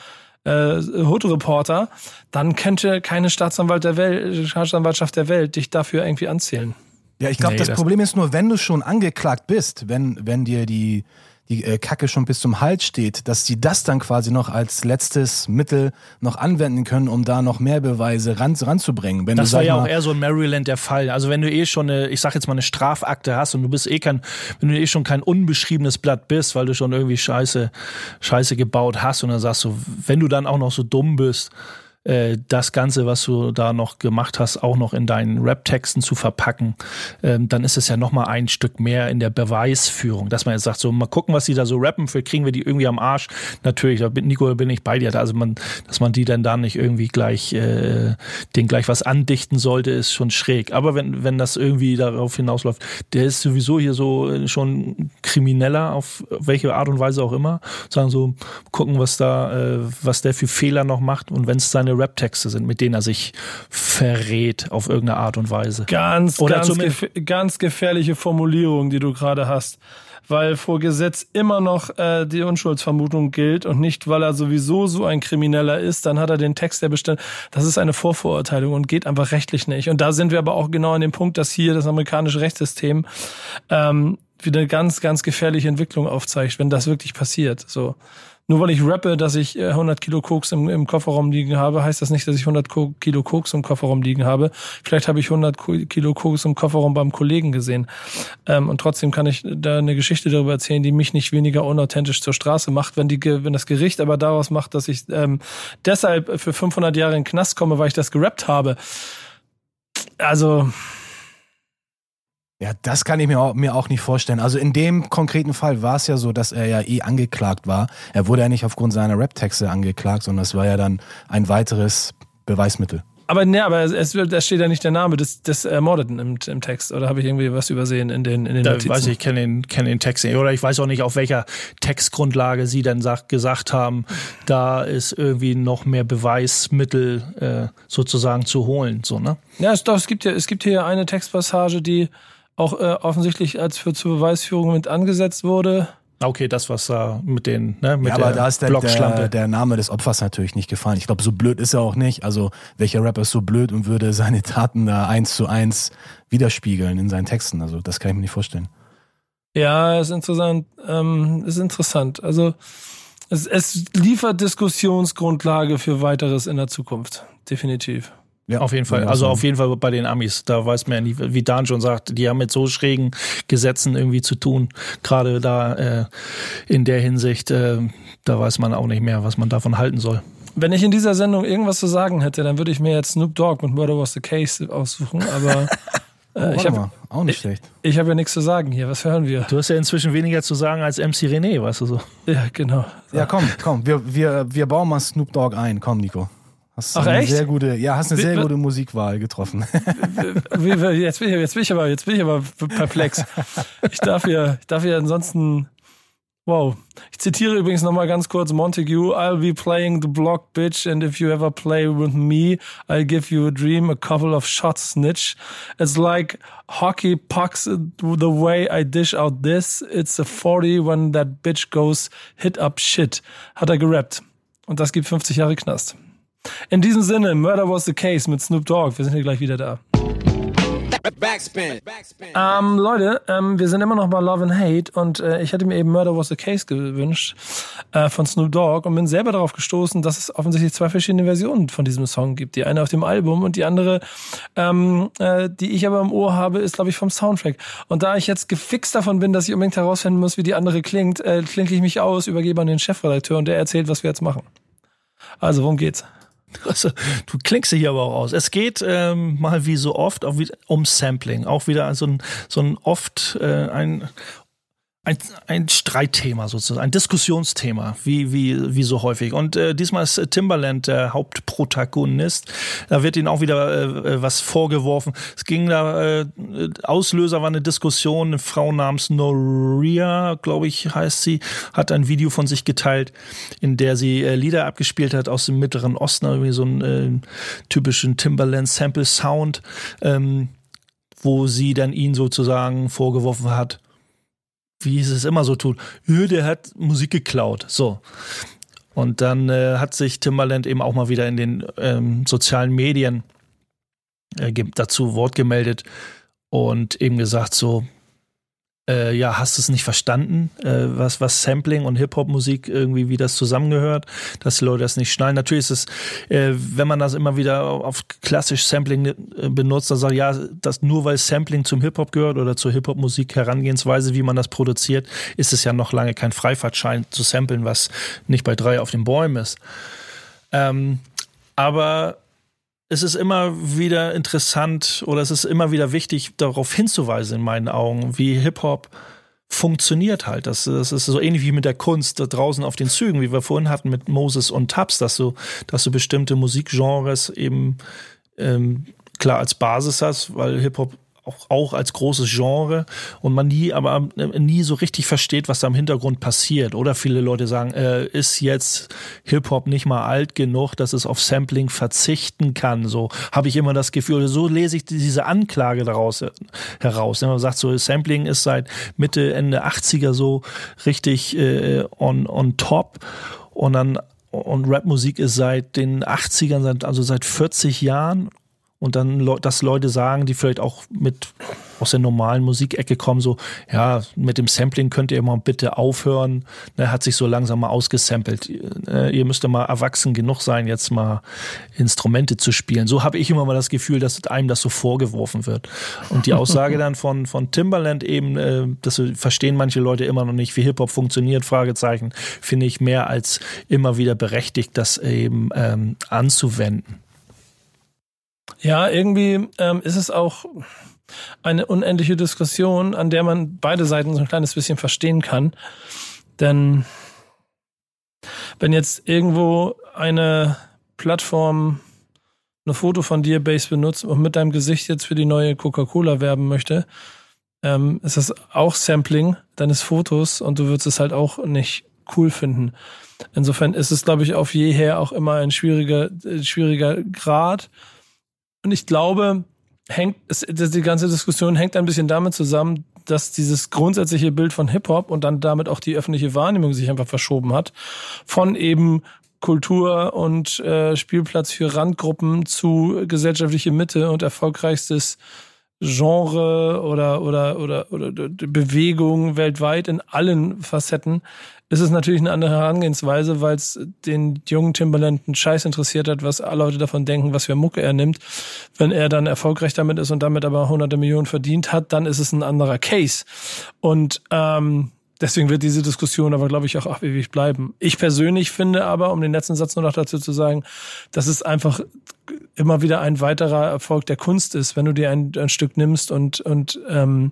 äh, Hood-Reporter, dann könnte keine Staatsanwalt der Welt, Staatsanwaltschaft der Welt dich dafür irgendwie anzählen. Ja, ich glaube, nee, das, das, Problem ist nur, wenn du schon angeklagt bist, wenn, wenn dir die, die äh, Kacke schon bis zum Hals steht, dass sie das dann quasi noch als letztes Mittel noch anwenden können, um da noch mehr Beweise ran, ranzubringen. Wenn das du, war ja auch eher so in Maryland der Fall. Also wenn du eh schon eine, ich sag jetzt mal eine Strafakte hast und du bist eh kein, wenn du eh schon kein unbeschriebenes Blatt bist, weil du schon irgendwie Scheiße, Scheiße gebaut hast und dann sagst du, wenn du dann auch noch so dumm bist, äh, das Ganze, was du da noch gemacht hast, auch noch in deinen Rap-Texten zu verpacken, ähm, dann ist es ja noch mal ein Stück mehr in der Beweisführung, dass man jetzt sagt, so mal gucken, was die da so rappen, für kriegen wir die irgendwie am Arsch. Natürlich, da bin, Nico, bin ich bei dir. Also man, dass man die dann da nicht irgendwie gleich, äh, den gleich was andichten sollte, ist schon schräg. Aber wenn, wenn das irgendwie darauf hinausläuft, der ist sowieso hier so äh, schon Krimineller, auf welche Art und Weise auch immer, sagen so, gucken, was da, äh, was der für Fehler noch macht und wenn es seine seine Rap-Texte sind, mit denen er sich verrät auf irgendeine Art und Weise. Ganz, Oder ganz, gef ganz gefährliche Formulierung, die du gerade hast. Weil vor Gesetz immer noch äh, die Unschuldsvermutung gilt und nicht, weil er sowieso so ein Krimineller ist, dann hat er den Text, der bestimmt. Das ist eine Vorverurteilung und geht einfach rechtlich nicht. Und da sind wir aber auch genau an dem Punkt, dass hier das amerikanische Rechtssystem ähm, wieder eine ganz, ganz gefährliche Entwicklung aufzeigt, wenn das wirklich passiert. So. Nur weil ich rappe, dass ich 100 äh, Kilo Koks im, im Kofferraum liegen habe, heißt das nicht, dass ich 100 Kilo Koks im Kofferraum liegen habe. Vielleicht habe ich 100 Kilo Koks im Kofferraum beim Kollegen gesehen. Ähm, und trotzdem kann ich da eine Geschichte darüber erzählen, die mich nicht weniger unauthentisch zur Straße macht, wenn, die, wenn das Gericht aber daraus macht, dass ich ähm, deshalb für 500 Jahre in den Knast komme, weil ich das gerappt habe. Also ja, das kann ich mir auch, mir auch nicht vorstellen. Also in dem konkreten Fall war es ja so, dass er ja eh angeklagt war. Er wurde ja nicht aufgrund seiner Rap-Texte angeklagt, sondern es war ja dann ein weiteres Beweismittel. Aber ne, aber es, es steht ja nicht der Name des, des Ermordeten im, im Text. Oder habe ich irgendwie was übersehen in den, in den da Notizen? Weiß ich, kenne den, kenn den Text nicht. Oder ich weiß auch nicht, auf welcher Textgrundlage sie dann sagt, gesagt haben, da ist irgendwie noch mehr Beweismittel äh, sozusagen zu holen. So, ne? Ja, es, doch, es gibt ja, es gibt hier eine Textpassage, die auch äh, offensichtlich als für zur Beweisführung mit angesetzt wurde. Okay, das, was da mit den, ne, mit ja, aber da ist der, der, der, Name des Opfers natürlich nicht gefallen. Ich glaube, so blöd ist er auch nicht. Also, welcher Rapper ist so blöd und würde seine Taten da eins zu eins widerspiegeln in seinen Texten? Also, das kann ich mir nicht vorstellen. Ja, ist interessant. Ähm, ist interessant. Also, es, es liefert Diskussionsgrundlage für weiteres in der Zukunft. Definitiv. Ja, auf jeden Fall. Also auf jeden Fall bei den Amis. Da weiß man ja nie, wie Dan schon sagt, die haben mit so schrägen Gesetzen irgendwie zu tun. Gerade da äh, in der Hinsicht, äh, da weiß man auch nicht mehr, was man davon halten soll. Wenn ich in dieser Sendung irgendwas zu sagen hätte, dann würde ich mir jetzt Snoop Dogg mit Murder Was the Case aussuchen, aber äh, oh, ich habe auch nicht schlecht. Ich, ich habe ja nichts zu sagen hier. Was hören wir? Du hast ja inzwischen weniger zu sagen als MC René, weißt du so. Ja, genau. Ja, komm, komm, wir, wir, wir bauen mal Snoop Dogg ein. Komm, Nico. Hast Ach, eine echt? sehr gute, ja, hast eine sehr gute Musikwahl getroffen. Jetzt, bin ich, jetzt, bin ich aber, jetzt bin ich aber perplex. Ich darf ja, ich darf ja ansonsten. Wow. Ich zitiere übrigens nochmal ganz kurz Montague. I'll be playing the block, bitch, and if you ever play with me, I'll give you a dream, a couple of shots, snitch. It's like hockey pucks the way I dish out this. It's a 40 when that bitch goes hit up shit. Hat er gerappt. Und das gibt 50 Jahre Knast. In diesem Sinne, Murder was the case mit Snoop Dogg. Wir sind hier gleich wieder da. Backspin. Ähm, Leute, ähm, wir sind immer noch bei Love and Hate und äh, ich hätte mir eben Murder Was the Case gewünscht äh, von Snoop Dogg und bin selber darauf gestoßen, dass es offensichtlich zwei verschiedene Versionen von diesem Song gibt. Die eine auf dem Album und die andere, ähm, äh, die ich aber im Ohr habe, ist glaube ich vom Soundtrack. Und da ich jetzt gefixt davon bin, dass ich unbedingt herausfinden muss, wie die andere klingt, äh, klinke ich mich aus, übergebe an den Chefredakteur und der erzählt, was wir jetzt machen. Also, worum geht's? Also, du klingst hier aber auch aus. Es geht ähm, mal wie so oft auch wieder um Sampling. Auch wieder so ein, so ein oft äh, ein ein, ein Streitthema sozusagen, ein Diskussionsthema, wie, wie, wie so häufig. Und äh, diesmal ist Timberland der Hauptprotagonist. Da wird ihnen auch wieder äh, was vorgeworfen. Es ging da, äh, Auslöser war eine Diskussion, eine Frau namens Noria, glaube ich, heißt sie, hat ein Video von sich geteilt, in der sie äh, Lieder abgespielt hat aus dem Mittleren Osten, irgendwie so einen äh, typischen Timberland Sample Sound, ähm, wo sie dann ihn sozusagen vorgeworfen hat, wie es immer so tut, der hat Musik geklaut. So. Und dann äh, hat sich Timbaland eben auch mal wieder in den ähm, sozialen Medien äh, dazu Wort gemeldet und eben gesagt so, äh, ja, hast du es nicht verstanden, äh, was, was Sampling und Hip-Hop-Musik irgendwie, wie das zusammengehört, dass die Leute das nicht schnallen. Natürlich ist es, äh, wenn man das immer wieder auf klassisch Sampling äh, benutzt, dann sagt ja, dass nur weil Sampling zum Hip-Hop gehört oder zur Hip-Hop-Musik Herangehensweise, wie man das produziert, ist es ja noch lange kein Freifahrtschein zu samplen, was nicht bei drei auf den Bäumen ist. Ähm, aber es ist immer wieder interessant oder es ist immer wieder wichtig, darauf hinzuweisen in meinen Augen, wie Hip-Hop funktioniert halt. Das, das ist so ähnlich wie mit der Kunst da draußen auf den Zügen, wie wir vorhin hatten mit Moses und Tabs, dass du, dass du bestimmte Musikgenres eben ähm, klar als Basis hast, weil Hip-Hop auch, auch als großes Genre und man nie, aber nie so richtig versteht, was da im Hintergrund passiert. Oder viele Leute sagen, äh, ist jetzt Hip-Hop nicht mal alt genug, dass es auf Sampling verzichten kann. So habe ich immer das Gefühl, so lese ich diese Anklage daraus äh, heraus. Man sagt so, Sampling ist seit Mitte, Ende 80er so richtig äh, on, on top. Und dann und Rapmusik ist seit den 80ern, also seit 40 Jahren und dann, dass Leute sagen, die vielleicht auch mit aus der normalen Musikecke kommen, so, ja, mit dem Sampling könnt ihr mal bitte aufhören. Ne, hat sich so langsam mal ausgesampelt. Äh, ihr müsst mal erwachsen genug sein, jetzt mal Instrumente zu spielen. So habe ich immer mal das Gefühl, dass einem das so vorgeworfen wird. Und die Aussage dann von, von Timberland eben, äh, das verstehen manche Leute immer noch nicht, wie Hip-Hop funktioniert, Fragezeichen, finde ich mehr als immer wieder berechtigt, das eben ähm, anzuwenden. Ja, irgendwie ähm, ist es auch eine unendliche Diskussion, an der man beide Seiten so ein kleines bisschen verstehen kann. Denn wenn jetzt irgendwo eine Plattform eine Foto von dir Base benutzt und mit deinem Gesicht jetzt für die neue Coca-Cola werben möchte, ähm, ist das auch Sampling deines Fotos und du würdest es halt auch nicht cool finden. Insofern ist es, glaube ich, auf jeher auch immer ein schwieriger, äh, schwieriger Grad. Und ich glaube, hängt, die ganze Diskussion hängt ein bisschen damit zusammen, dass dieses grundsätzliche Bild von Hip-Hop und dann damit auch die öffentliche Wahrnehmung sich einfach verschoben hat. Von eben Kultur und äh, Spielplatz für Randgruppen zu gesellschaftliche Mitte und erfolgreichstes Genre oder, oder, oder, oder Bewegung weltweit in allen Facetten ist es natürlich eine andere Herangehensweise, weil es den jungen Timberland einen Scheiß interessiert hat, was alle Leute davon denken, was für Mucke er nimmt. Wenn er dann erfolgreich damit ist und damit aber hunderte Millionen verdient hat, dann ist es ein anderer Case. Und ähm, deswegen wird diese Diskussion aber, glaube ich, auch ewig bleiben. Ich persönlich finde aber, um den letzten Satz nur noch dazu zu sagen, dass es einfach immer wieder ein weiterer Erfolg der Kunst ist, wenn du dir ein, ein Stück nimmst und, und ähm,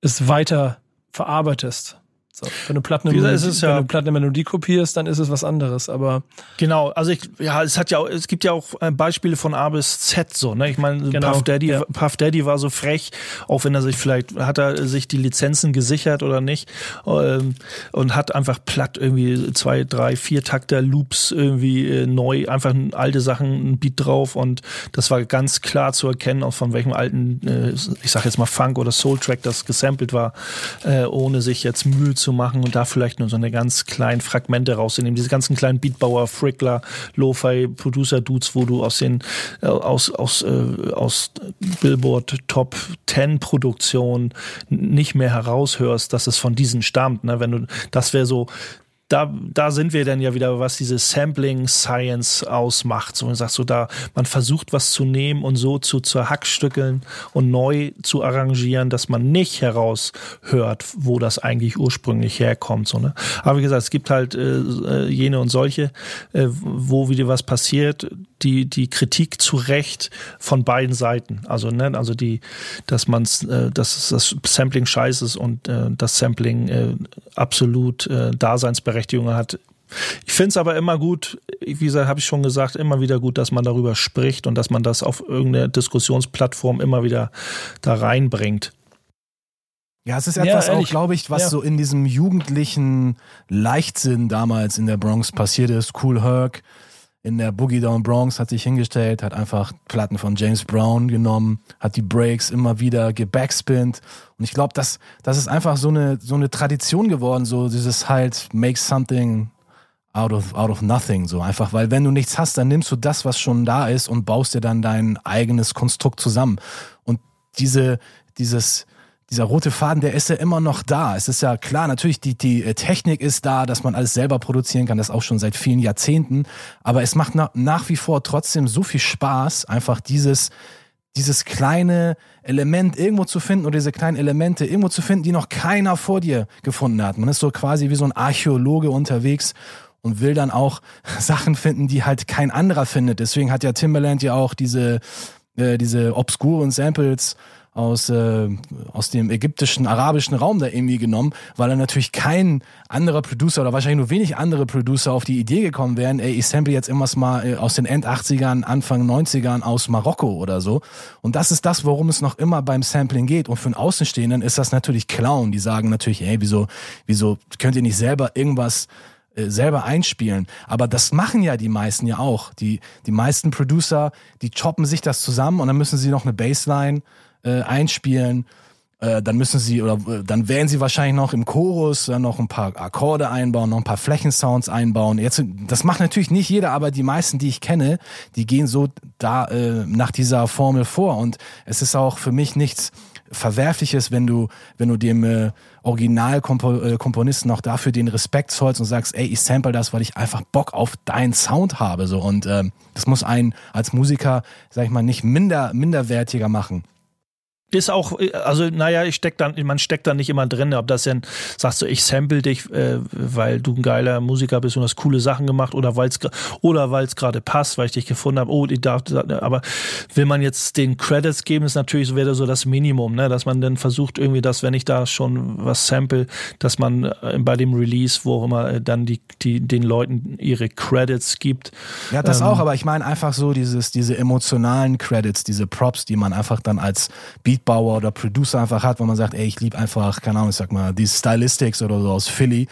es weiter verarbeitest. So, wenn du Platten Melodie, es ja, wenn du Platten Melodie kopierst, dann ist es was anderes. Aber genau, also ich, ja, es hat ja, auch, es gibt ja auch äh, Beispiele von A bis Z so. Ne, ich meine, genau, Puff Daddy, ja. Puff Daddy war so frech, auch wenn er sich vielleicht hat er sich die Lizenzen gesichert oder nicht ähm, und hat einfach platt irgendwie zwei, drei, vier Takter Loops irgendwie äh, neu, einfach alte Sachen, ein Beat drauf und das war ganz klar zu erkennen, auch von welchem alten, äh, ich sag jetzt mal Funk oder Soul Track das gesampelt war, äh, ohne sich jetzt Mühe zu zu machen und da vielleicht nur so eine ganz kleinen Fragmente rauszunehmen. Diese ganzen kleinen Beatbauer, Frickler, Lo-Fi, Producer-Dudes, wo du aus den, äh, aus, aus, äh, aus Billboard Top 10 Produktionen nicht mehr heraushörst, dass es von diesen stammt. Ne? Wenn du, das wäre so, da, da sind wir dann ja wieder, was diese Sampling Science ausmacht. So, man sagt so, da, man versucht was zu nehmen und so zu zerhackstückeln und neu zu arrangieren, dass man nicht heraushört, wo das eigentlich ursprünglich herkommt. So, ne? Aber wie gesagt, es gibt halt äh, äh jene und solche, äh, wo wieder was passiert, die, die Kritik zu Recht von beiden Seiten. Also, ne, also die, dass man äh, dass das Sampling scheiße ist und äh, das Sampling äh, absolut äh, Daseinsberechtigung hat. Ich finde es aber immer gut, wie gesagt, habe ich schon gesagt, immer wieder gut, dass man darüber spricht und dass man das auf irgendeine Diskussionsplattform immer wieder da reinbringt. Ja, es ist etwas ja, auch, glaube ich, was ja. so in diesem jugendlichen Leichtsinn damals in der Bronx passiert ist. Cool Herc, in der Boogie Down Bronx, hat sich hingestellt, hat einfach Platten von James Brown genommen, hat die Breaks immer wieder gebackspinnt. Und ich glaube, das, das ist einfach so eine, so eine Tradition geworden, so dieses halt make something out of, out of nothing, so einfach, weil wenn du nichts hast, dann nimmst du das, was schon da ist und baust dir dann dein eigenes Konstrukt zusammen. Und diese, dieses, dieser rote Faden, der ist ja immer noch da. Es ist ja klar, natürlich, die, die äh, Technik ist da, dass man alles selber produzieren kann, das auch schon seit vielen Jahrzehnten. Aber es macht nach, nach wie vor trotzdem so viel Spaß, einfach dieses, dieses kleine Element irgendwo zu finden oder diese kleinen Elemente irgendwo zu finden, die noch keiner vor dir gefunden hat. Man ist so quasi wie so ein Archäologe unterwegs und will dann auch Sachen finden, die halt kein anderer findet. Deswegen hat ja Timberland ja auch diese, äh, diese obskuren Samples aus, äh, aus dem ägyptischen, arabischen Raum da irgendwie genommen, weil er natürlich kein anderer Producer oder wahrscheinlich nur wenig andere Producer auf die Idee gekommen wären, ey, ich sample jetzt irgendwas mal äh, aus den End 80ern, Anfang 90ern aus Marokko oder so. Und das ist das, worum es noch immer beim Sampling geht. Und für einen Außenstehenden ist das natürlich Clown. Die sagen natürlich, ey, wieso, wieso könnt ihr nicht selber irgendwas äh, selber einspielen. Aber das machen ja die meisten ja auch. Die, die meisten Producer, die choppen sich das zusammen und dann müssen sie noch eine Bassline äh, einspielen. Äh, dann müssen sie oder äh, dann werden sie wahrscheinlich noch im Chorus dann noch ein paar Akkorde einbauen, noch ein paar Flächensounds einbauen. Jetzt, das macht natürlich nicht jeder, aber die meisten, die ich kenne, die gehen so da äh, nach dieser Formel vor. Und es ist auch für mich nichts Verwerfliches, wenn du, wenn du dem äh, Originalkomponisten auch dafür den Respekt zollst und sagst, ey, ich sample das, weil ich einfach Bock auf deinen Sound habe. So und ähm, das muss einen als Musiker, sag ich mal, nicht minder minderwertiger machen ist auch, also naja, ich steck dann, man steckt da nicht immer drin, ob das denn, sagst du, ich sample dich, äh, weil du ein geiler Musiker bist und hast coole Sachen gemacht oder weil es oder weil es gerade passt, weil ich dich gefunden habe. Oh, ich darf, aber will man jetzt den Credits geben, ist natürlich wäre so das Minimum, ne, dass man dann versucht irgendwie, dass wenn ich da schon was sample, dass man äh, bei dem Release, wo auch immer, äh, dann die, die den Leuten ihre Credits gibt. Ja, das ähm, auch, aber ich meine einfach so dieses diese emotionalen Credits, diese Props, die man einfach dann als Beat Beatbauer oder Producer einfach hat, wo man sagt, ey, ich liebe einfach, keine Ahnung, ich sag mal, die Stylistics oder so aus Philly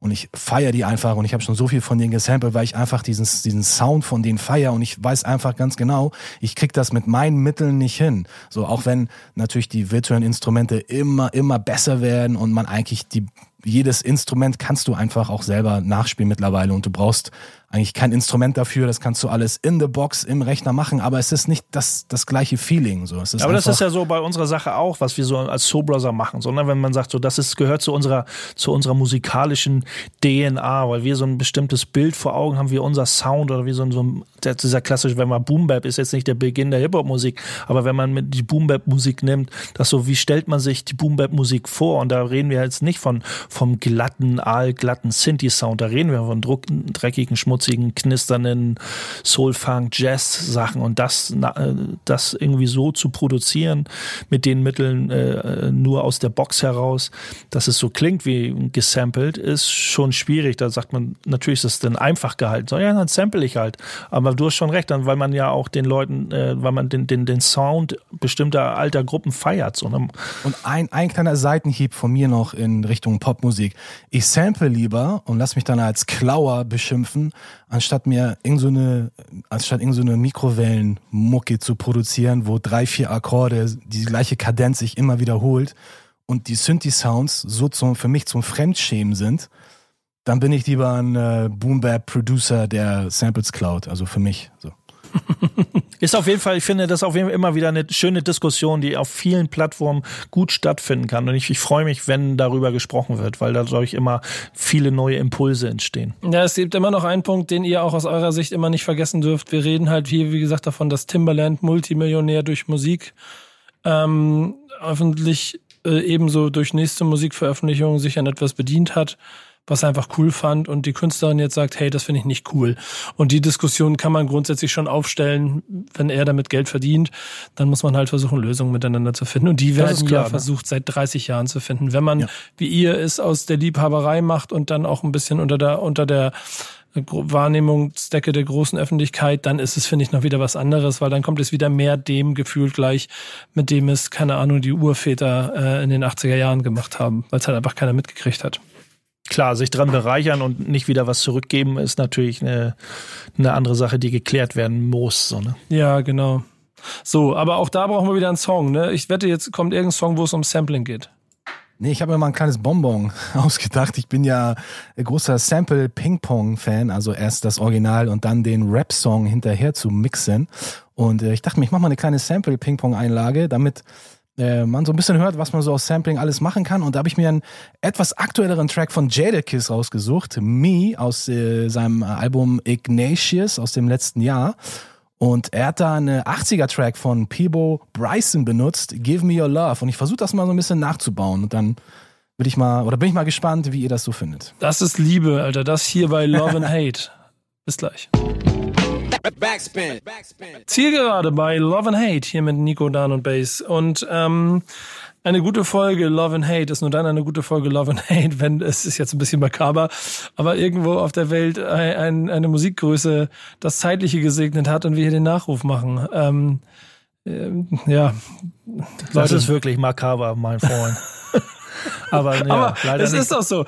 und ich feiere die einfach und ich habe schon so viel von denen gesampelt, weil ich einfach diesen, diesen Sound von denen feiere und ich weiß einfach ganz genau, ich krieg das mit meinen Mitteln nicht hin. So auch wenn natürlich die virtuellen Instrumente immer immer besser werden und man eigentlich die jedes Instrument kannst du einfach auch selber nachspielen mittlerweile und du brauchst eigentlich kein Instrument dafür, das kannst du alles in the box im Rechner machen, aber es ist nicht das, das gleiche Feeling. So. Es ist aber das ist ja so bei unserer Sache auch, was wir so als Soul Brother machen, sondern wenn man sagt, so das ist, gehört zu unserer, zu unserer musikalischen DNA, weil wir so ein bestimmtes Bild vor Augen haben, wie unser Sound oder wie so ein, so ein dieser klassische, wenn man Boom Bap ist jetzt nicht der Beginn der Hip-Hop-Musik, aber wenn man mit die Boom Bap-Musik nimmt, das so, wie stellt man sich die Boom Bap-Musik vor? Und da reden wir jetzt nicht von, vom glatten, aalglatten Synthi-Sound, da reden wir von druck, dreckigen, schmutzigen schmutzigen, knisternden Soul-Funk, Jazz-Sachen und das, äh, das irgendwie so zu produzieren mit den Mitteln äh, nur aus der Box heraus, dass es so klingt wie gesampelt, ist schon schwierig. Da sagt man, natürlich ist es dann einfach gehalten. So, ja, dann sample ich halt. Aber du hast schon recht, dann, weil man ja auch den Leuten, äh, weil man den, den, den Sound bestimmter alter Gruppen feiert. So, ne? Und ein, ein kleiner Seitenhieb von mir noch in Richtung Popmusik. Ich sample lieber und lass mich dann als Klauer beschimpfen, anstatt mir irgendeine, so anstatt irgendeine so Mikrowellenmucke zu produzieren, wo drei, vier Akkorde, die gleiche Kadenz sich immer wiederholt und die Synthi-Sounds so zum, für mich zum Fremdschämen sind, dann bin ich lieber ein äh, Boom-Bap-Producer, der Samples klaut, also für mich. So. Ist auf jeden Fall, ich finde, das auf jeden Fall immer wieder eine schöne Diskussion, die auf vielen Plattformen gut stattfinden kann. Und ich, ich freue mich, wenn darüber gesprochen wird, weil dadurch immer viele neue Impulse entstehen. Ja, es gibt immer noch einen Punkt, den ihr auch aus eurer Sicht immer nicht vergessen dürft. Wir reden halt hier, wie gesagt, davon, dass Timberland Multimillionär durch Musik ähm, öffentlich äh, ebenso durch nächste Musikveröffentlichung sich an etwas bedient hat was er einfach cool fand und die Künstlerin jetzt sagt, hey, das finde ich nicht cool. Und die Diskussion kann man grundsätzlich schon aufstellen, wenn er damit Geld verdient, dann muss man halt versuchen, Lösungen miteinander zu finden. Und die werden klar, ja ne? versucht, seit 30 Jahren zu finden. Wenn man, ja. wie ihr es aus der Liebhaberei macht und dann auch ein bisschen unter der, unter der Wahrnehmungsdecke der großen Öffentlichkeit, dann ist es, finde ich, noch wieder was anderes, weil dann kommt es wieder mehr dem Gefühl gleich, mit dem es, keine Ahnung, die Urväter äh, in den 80er Jahren gemacht haben, weil es halt einfach keiner mitgekriegt hat. Klar, sich dran bereichern und nicht wieder was zurückgeben, ist natürlich eine, eine andere Sache, die geklärt werden muss. So, ne? Ja, genau. So, aber auch da brauchen wir wieder einen Song. Ne? Ich wette, jetzt kommt irgendein Song, wo es um Sampling geht. Nee, ich habe mir mal ein kleines Bonbon ausgedacht. Ich bin ja großer Sample-Ping-Pong-Fan, also erst das Original und dann den Rap-Song hinterher zu mixen. Und äh, ich dachte mir, ich mache mal eine kleine Sample-Ping-Pong-Einlage, damit äh, man so ein bisschen hört, was man so aus Sampling alles machen kann. Und da habe ich mir einen etwas aktuelleren Track von Jadakiss rausgesucht, Me, aus äh, seinem Album Ignatius aus dem letzten Jahr. Und er hat da eine 80er-Track von Peebo Bryson benutzt, Give Me Your Love. Und ich versuche das mal so ein bisschen nachzubauen. Und dann will ich mal, oder bin ich mal gespannt, wie ihr das so findet. Das ist Liebe, Alter. Das hier bei Love and Hate. Bis gleich. Backspin. Zielgerade bei Love and Hate hier mit Nico, Dan und Bass. Und ähm, eine gute Folge Love and Hate ist nur dann eine gute Folge Love and Hate, wenn es ist jetzt ein bisschen makaber, aber irgendwo auf der Welt ein, ein, eine Musikgröße das Zeitliche gesegnet hat und wir hier den Nachruf machen. Ähm, ähm, ja. Das ist wirklich makaber, mein Freund. Aber, ja, Aber leider es nicht. ist doch so.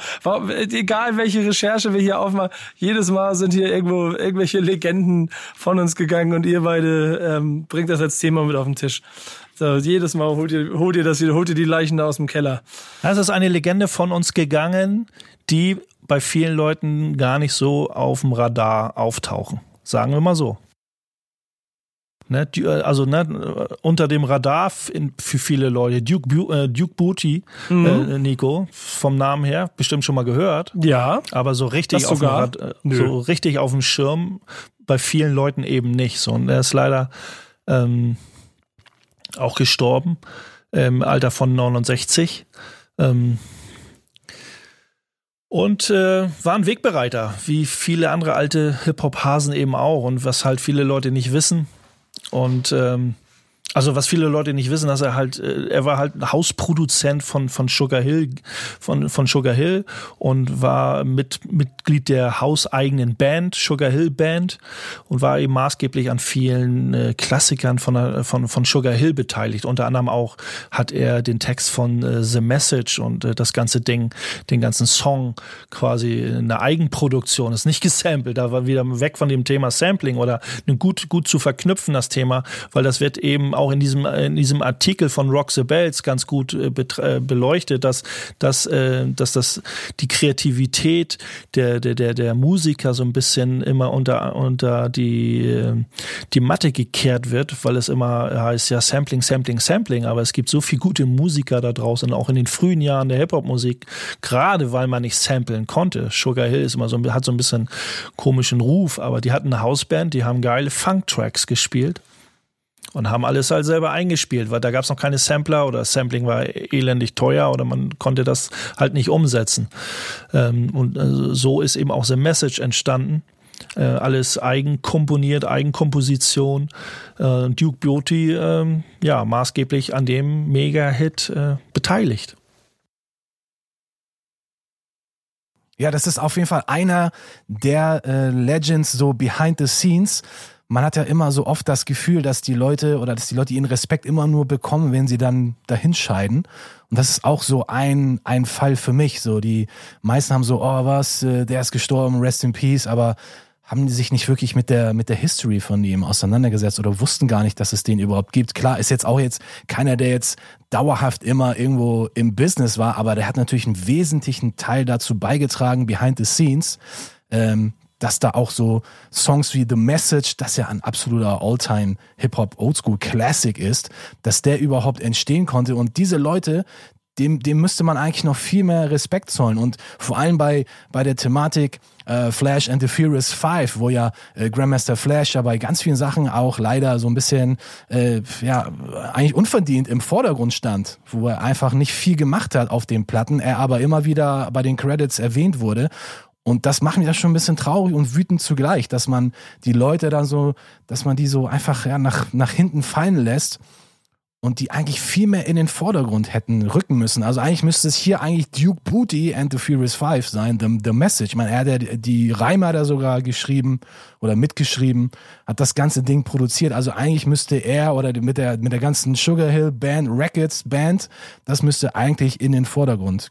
Egal welche Recherche wir hier aufmachen, jedes Mal sind hier irgendwo irgendwelche Legenden von uns gegangen und ihr beide ähm, bringt das als Thema mit auf den Tisch. So, jedes Mal holt ihr, holt ihr das wieder, holt ihr die Leichen da aus dem Keller. Das ist eine Legende von uns gegangen, die bei vielen Leuten gar nicht so auf dem Radar auftauchen. Sagen wir mal so. Ne, äh, also ne, unter dem Radar für viele Leute. Duke, äh, Duke Booty, mhm. äh, Nico, vom Namen her, bestimmt schon mal gehört. Ja. Aber so richtig, auf dem, Rad, äh, so richtig auf dem Schirm bei vielen Leuten eben nicht. So, und er ist leider ähm, auch gestorben im Alter von 69. Ähm, und äh, war ein Wegbereiter, wie viele andere alte Hip-Hop-Hasen eben auch. Und was halt viele Leute nicht wissen, und ähm, also was viele Leute nicht wissen, dass er halt, äh, er war halt Hausproduzent von, von Sugar Hill, von, von Sugar Hill und war mit, Mitglied der hauseigenen Band, Sugar Hill Band und war eben maßgeblich an vielen äh, Klassikern von, von, von Sugar Hill beteiligt. Unter anderem auch hat er den Text von äh, The Message und äh, das ganze Ding, den ganzen Song quasi eine Eigenproduktion, ist nicht gesampelt, da war wieder weg von dem Thema Sampling oder gut, gut zu verknüpfen, das Thema, weil das wird eben auch in diesem, in diesem Artikel von Rock the Bells ganz gut äh, äh, beleuchtet, dass, dass, äh, dass das die Kreativität der, der, der, der Musiker so ein bisschen immer unter, unter die, äh, die Matte gekehrt wird, weil es immer heißt ja Sampling, Sampling, Sampling, aber es gibt so viele gute Musiker da draußen, auch in den frühen Jahren der Hip-Hop-Musik, gerade weil man nicht samplen konnte. Sugar Hill ist immer so, hat so ein bisschen komischen Ruf, aber die hatten eine Hausband, die haben geile Funk-Tracks gespielt und haben alles halt selber eingespielt, weil da gab es noch keine Sampler oder Sampling war elendig teuer oder man konnte das halt nicht umsetzen. Ähm, und äh, so ist eben auch The Message entstanden. Äh, alles eigen komponiert, Eigenkomposition. Äh, Duke Beauty, äh, ja, maßgeblich an dem Mega-Hit beteiligt. Ja, das ist auf jeden Fall einer der Legends so behind the scenes man hat ja immer so oft das Gefühl, dass die Leute oder dass die Leute ihren Respekt immer nur bekommen, wenn sie dann dahin scheiden. Und das ist auch so ein, ein Fall für mich. So, die meisten haben so, oh was, äh, der ist gestorben, rest in peace, aber haben die sich nicht wirklich mit der, mit der History von ihm auseinandergesetzt oder wussten gar nicht, dass es den überhaupt gibt. Klar, ist jetzt auch jetzt keiner, der jetzt dauerhaft immer irgendwo im Business war, aber der hat natürlich einen wesentlichen Teil dazu beigetragen, behind the scenes, ähm, dass da auch so Songs wie The Message, das ja ein absoluter All-Time Hip-Hop Oldschool Classic ist, dass der überhaupt entstehen konnte. Und diese Leute, dem, dem müsste man eigentlich noch viel mehr Respekt zollen. Und vor allem bei, bei der Thematik äh, Flash and the Furious Five, wo ja äh, Grandmaster Flash ja bei ganz vielen Sachen auch leider so ein bisschen, äh, ja, eigentlich unverdient im Vordergrund stand, wo er einfach nicht viel gemacht hat auf den Platten, er aber immer wieder bei den Credits erwähnt wurde und das macht mich dann schon ein bisschen traurig und wütend zugleich, dass man die Leute dann so, dass man die so einfach ja, nach, nach hinten fallen lässt und die eigentlich viel mehr in den Vordergrund hätten rücken müssen. Also eigentlich müsste es hier eigentlich Duke Booty and the Furious Five sein, the, the Message. Ich meine, er hat die Reime hat er sogar geschrieben oder mitgeschrieben, hat das ganze Ding produziert. Also eigentlich müsste er oder mit der, mit der ganzen Sugar Hill Band, Records Band, das müsste eigentlich in den Vordergrund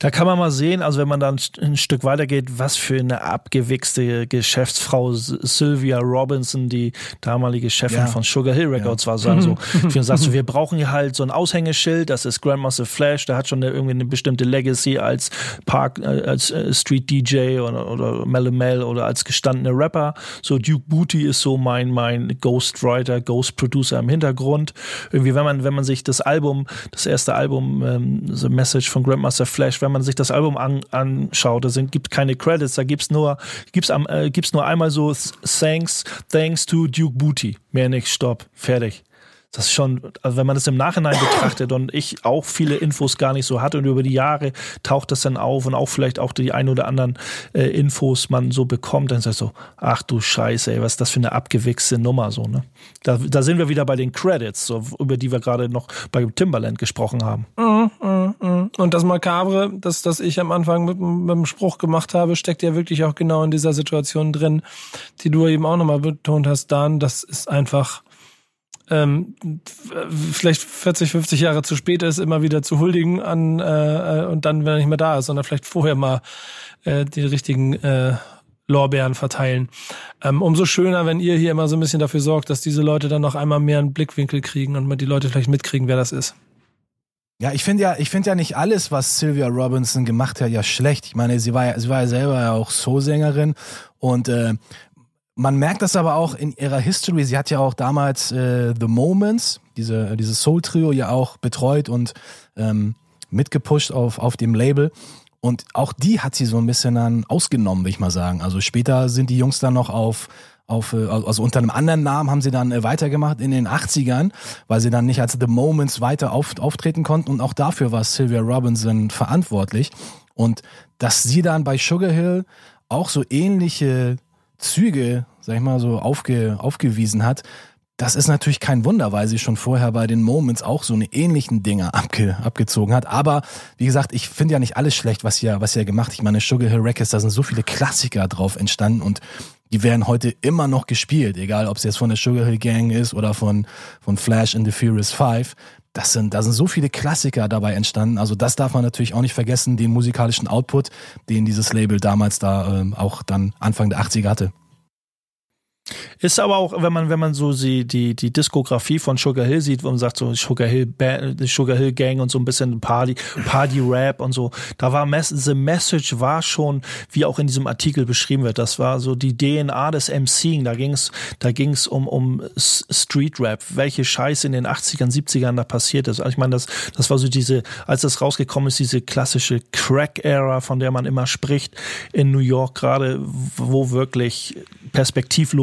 da kann man mal sehen, also wenn man dann ein Stück weitergeht, was für eine abgewichste Geschäftsfrau Sylvia Robinson, die damalige Chefin ja. von Sugar Hill Records ja. war, so, also, ich sagt so, wir brauchen hier halt so ein Aushängeschild, das ist Grandmaster Flash, der hat schon eine, irgendwie eine bestimmte Legacy als Park, äh, als äh, Street DJ oder, oder Mel Mel oder als gestandener Rapper. So Duke Booty ist so mein, mein Ghostwriter, Ghost Producer im Hintergrund. Irgendwie, wenn man, wenn man sich das Album, das erste Album, ähm, The Message von Grandmaster Flash Flash, wenn man sich das Album an, anschaut, da sind, gibt keine Credits, da gibt's nur, gibt's, äh, nur einmal so Thanks, Thanks to Duke Booty. Mehr nicht, stopp, fertig. Das ist schon, also wenn man das im Nachhinein betrachtet und ich auch viele Infos gar nicht so hatte und über die Jahre taucht das dann auf und auch vielleicht auch die ein oder anderen äh, Infos man so bekommt, dann sagst du so, ach du Scheiße, ey, was ist das für eine abgewichste Nummer so, ne? Da, da sind wir wieder bei den Credits, so, über die wir gerade noch bei Timbaland gesprochen haben. Mm, mm, mm. Und das Makabre, das, das ich am Anfang mit, mit dem Spruch gemacht habe, steckt ja wirklich auch genau in dieser Situation drin, die du eben auch nochmal betont hast, Dan, das ist einfach ähm, vielleicht 40, 50 Jahre zu spät ist, immer wieder zu huldigen an äh, äh, und dann, wenn er nicht mehr da ist, sondern vielleicht vorher mal äh, die richtigen äh, Lorbeeren verteilen. Ähm, umso schöner, wenn ihr hier immer so ein bisschen dafür sorgt, dass diese Leute dann noch einmal mehr einen Blickwinkel kriegen und die Leute vielleicht mitkriegen, wer das ist. Ja, ich finde ja, ich finde ja nicht alles, was Sylvia Robinson gemacht hat, ja schlecht. Ich meine, sie war ja, sie war ja selber ja auch Soul-Sängerin und äh, man merkt das aber auch in ihrer History. Sie hat ja auch damals äh, The Moments, diese, dieses Soul-Trio, ja auch betreut und ähm, mitgepusht auf, auf dem Label. Und auch die hat sie so ein bisschen dann ausgenommen, will ich mal sagen. Also später sind die Jungs dann noch auf, auf äh, also unter einem anderen Namen haben sie dann äh, weitergemacht in den 80ern, weil sie dann nicht als The Moments weiter auf, auftreten konnten. Und auch dafür war Sylvia Robinson verantwortlich. Und dass sie dann bei Sugar Hill auch so ähnliche Züge, sag ich mal, so aufge, aufgewiesen hat, das ist natürlich kein Wunder, weil sie schon vorher bei den Moments auch so eine ähnlichen Dinge abge, abgezogen hat. Aber wie gesagt, ich finde ja nicht alles schlecht, was ihr, was ihr gemacht. Ich meine, Sugar Hill Records, da sind so viele Klassiker drauf entstanden und die werden heute immer noch gespielt, egal ob es jetzt von der Sugar Hill Gang ist oder von, von Flash and the Furious Five. Das sind, da sind so viele Klassiker dabei entstanden. Also das darf man natürlich auch nicht vergessen, den musikalischen Output, den dieses Label damals da äh, auch dann Anfang der 80er hatte. Ist aber auch, wenn man, wenn man so sie, die, die Diskografie von Sugar Hill sieht, wo man sagt, so Sugar Hill, Band, Sugar Hill Gang und so ein bisschen Party, Party Rap und so, da war The Message war schon, wie auch in diesem Artikel beschrieben wird, das war so die DNA des MCing, da ging's, da ging's um, um Street Rap, welche Scheiße in den 80ern, 70ern da passiert ist. Also ich meine, das, das war so diese, als das rausgekommen ist, diese klassische Crack-Ära, von der man immer spricht, in New York gerade, wo wirklich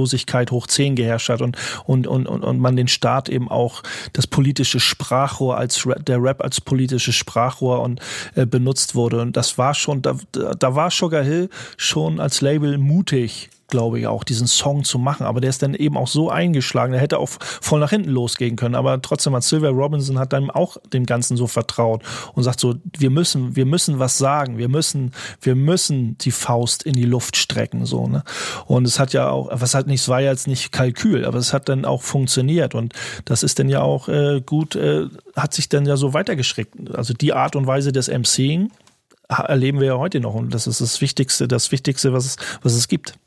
Perspektivlosigkeit hoch 10 geherrscht hat und, und, und, und man den Staat eben auch das politische Sprachrohr als der Rap als politisches Sprachrohr und äh, benutzt wurde. Und das war schon, da, da war Sugar Hill schon als Label mutig glaube ich, auch diesen Song zu machen. Aber der ist dann eben auch so eingeschlagen, der hätte auch voll nach hinten losgehen können. Aber trotzdem hat Sylvia Robinson hat dann auch dem Ganzen so vertraut und sagt so, wir müssen, wir müssen was sagen, wir müssen, wir müssen die Faust in die Luft strecken, so, ne? Und es hat ja auch, was hat nicht, es war ja jetzt nicht Kalkül, aber es hat dann auch funktioniert und das ist dann ja auch äh, gut, äh, hat sich dann ja so weitergeschreckt. Also die Art und Weise des MCing erleben wir ja heute noch und das ist das Wichtigste, das Wichtigste, was es, was es gibt.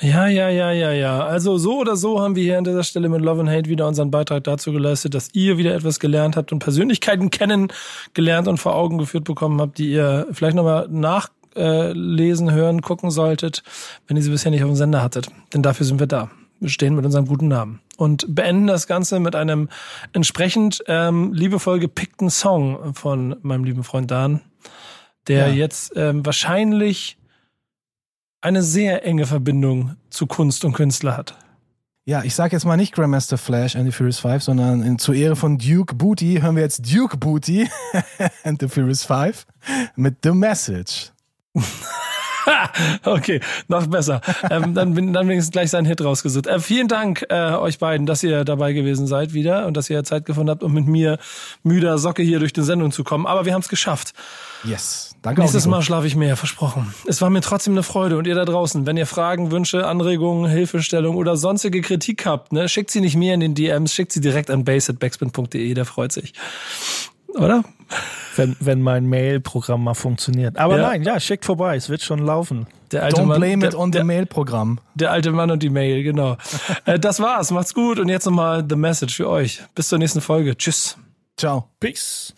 Ja, ja, ja, ja, ja. Also so oder so haben wir hier an dieser Stelle mit Love and Hate wieder unseren Beitrag dazu geleistet, dass ihr wieder etwas gelernt habt und Persönlichkeiten kennengelernt und vor Augen geführt bekommen habt, die ihr vielleicht nochmal nachlesen, hören, gucken solltet, wenn ihr sie bisher nicht auf dem Sender hattet. Denn dafür sind wir da. Wir stehen mit unserem guten Namen. Und beenden das Ganze mit einem entsprechend ähm, liebevoll gepickten Song von meinem lieben Freund Dan, der ja. jetzt ähm, wahrscheinlich eine sehr enge Verbindung zu Kunst und Künstler hat. Ja, ich sag jetzt mal nicht Grandmaster Flash and the Furious Five, sondern in, zur Ehre von Duke Booty hören wir jetzt Duke Booty and the Furious Five mit The Message. okay, noch besser. Ähm, dann bin dann wenigstens gleich seinen Hit rausgesucht. Äh, vielen Dank äh, euch beiden, dass ihr dabei gewesen seid wieder und dass ihr Zeit gefunden habt, um mit mir müder Socke hier durch die Sendung zu kommen. Aber wir haben es geschafft. Yes. Danke Nächstes Mal schlafe ich mehr, versprochen. Es war mir trotzdem eine Freude. Und ihr da draußen, wenn ihr Fragen, Wünsche, Anregungen, Hilfestellung oder sonstige Kritik habt, ne, schickt sie nicht mir in den DMs, schickt sie direkt an base.backspin.de, der freut sich. Oder? Wenn, wenn mein Mail-Programm mal funktioniert. Aber ja. nein, ja, schickt vorbei, es wird schon laufen. Der alte Don't Mann, blame it on the Mail-Programm. Der alte Mann und die Mail, genau. äh, das war's, macht's gut und jetzt nochmal The Message für euch. Bis zur nächsten Folge. Tschüss. Ciao. Peace.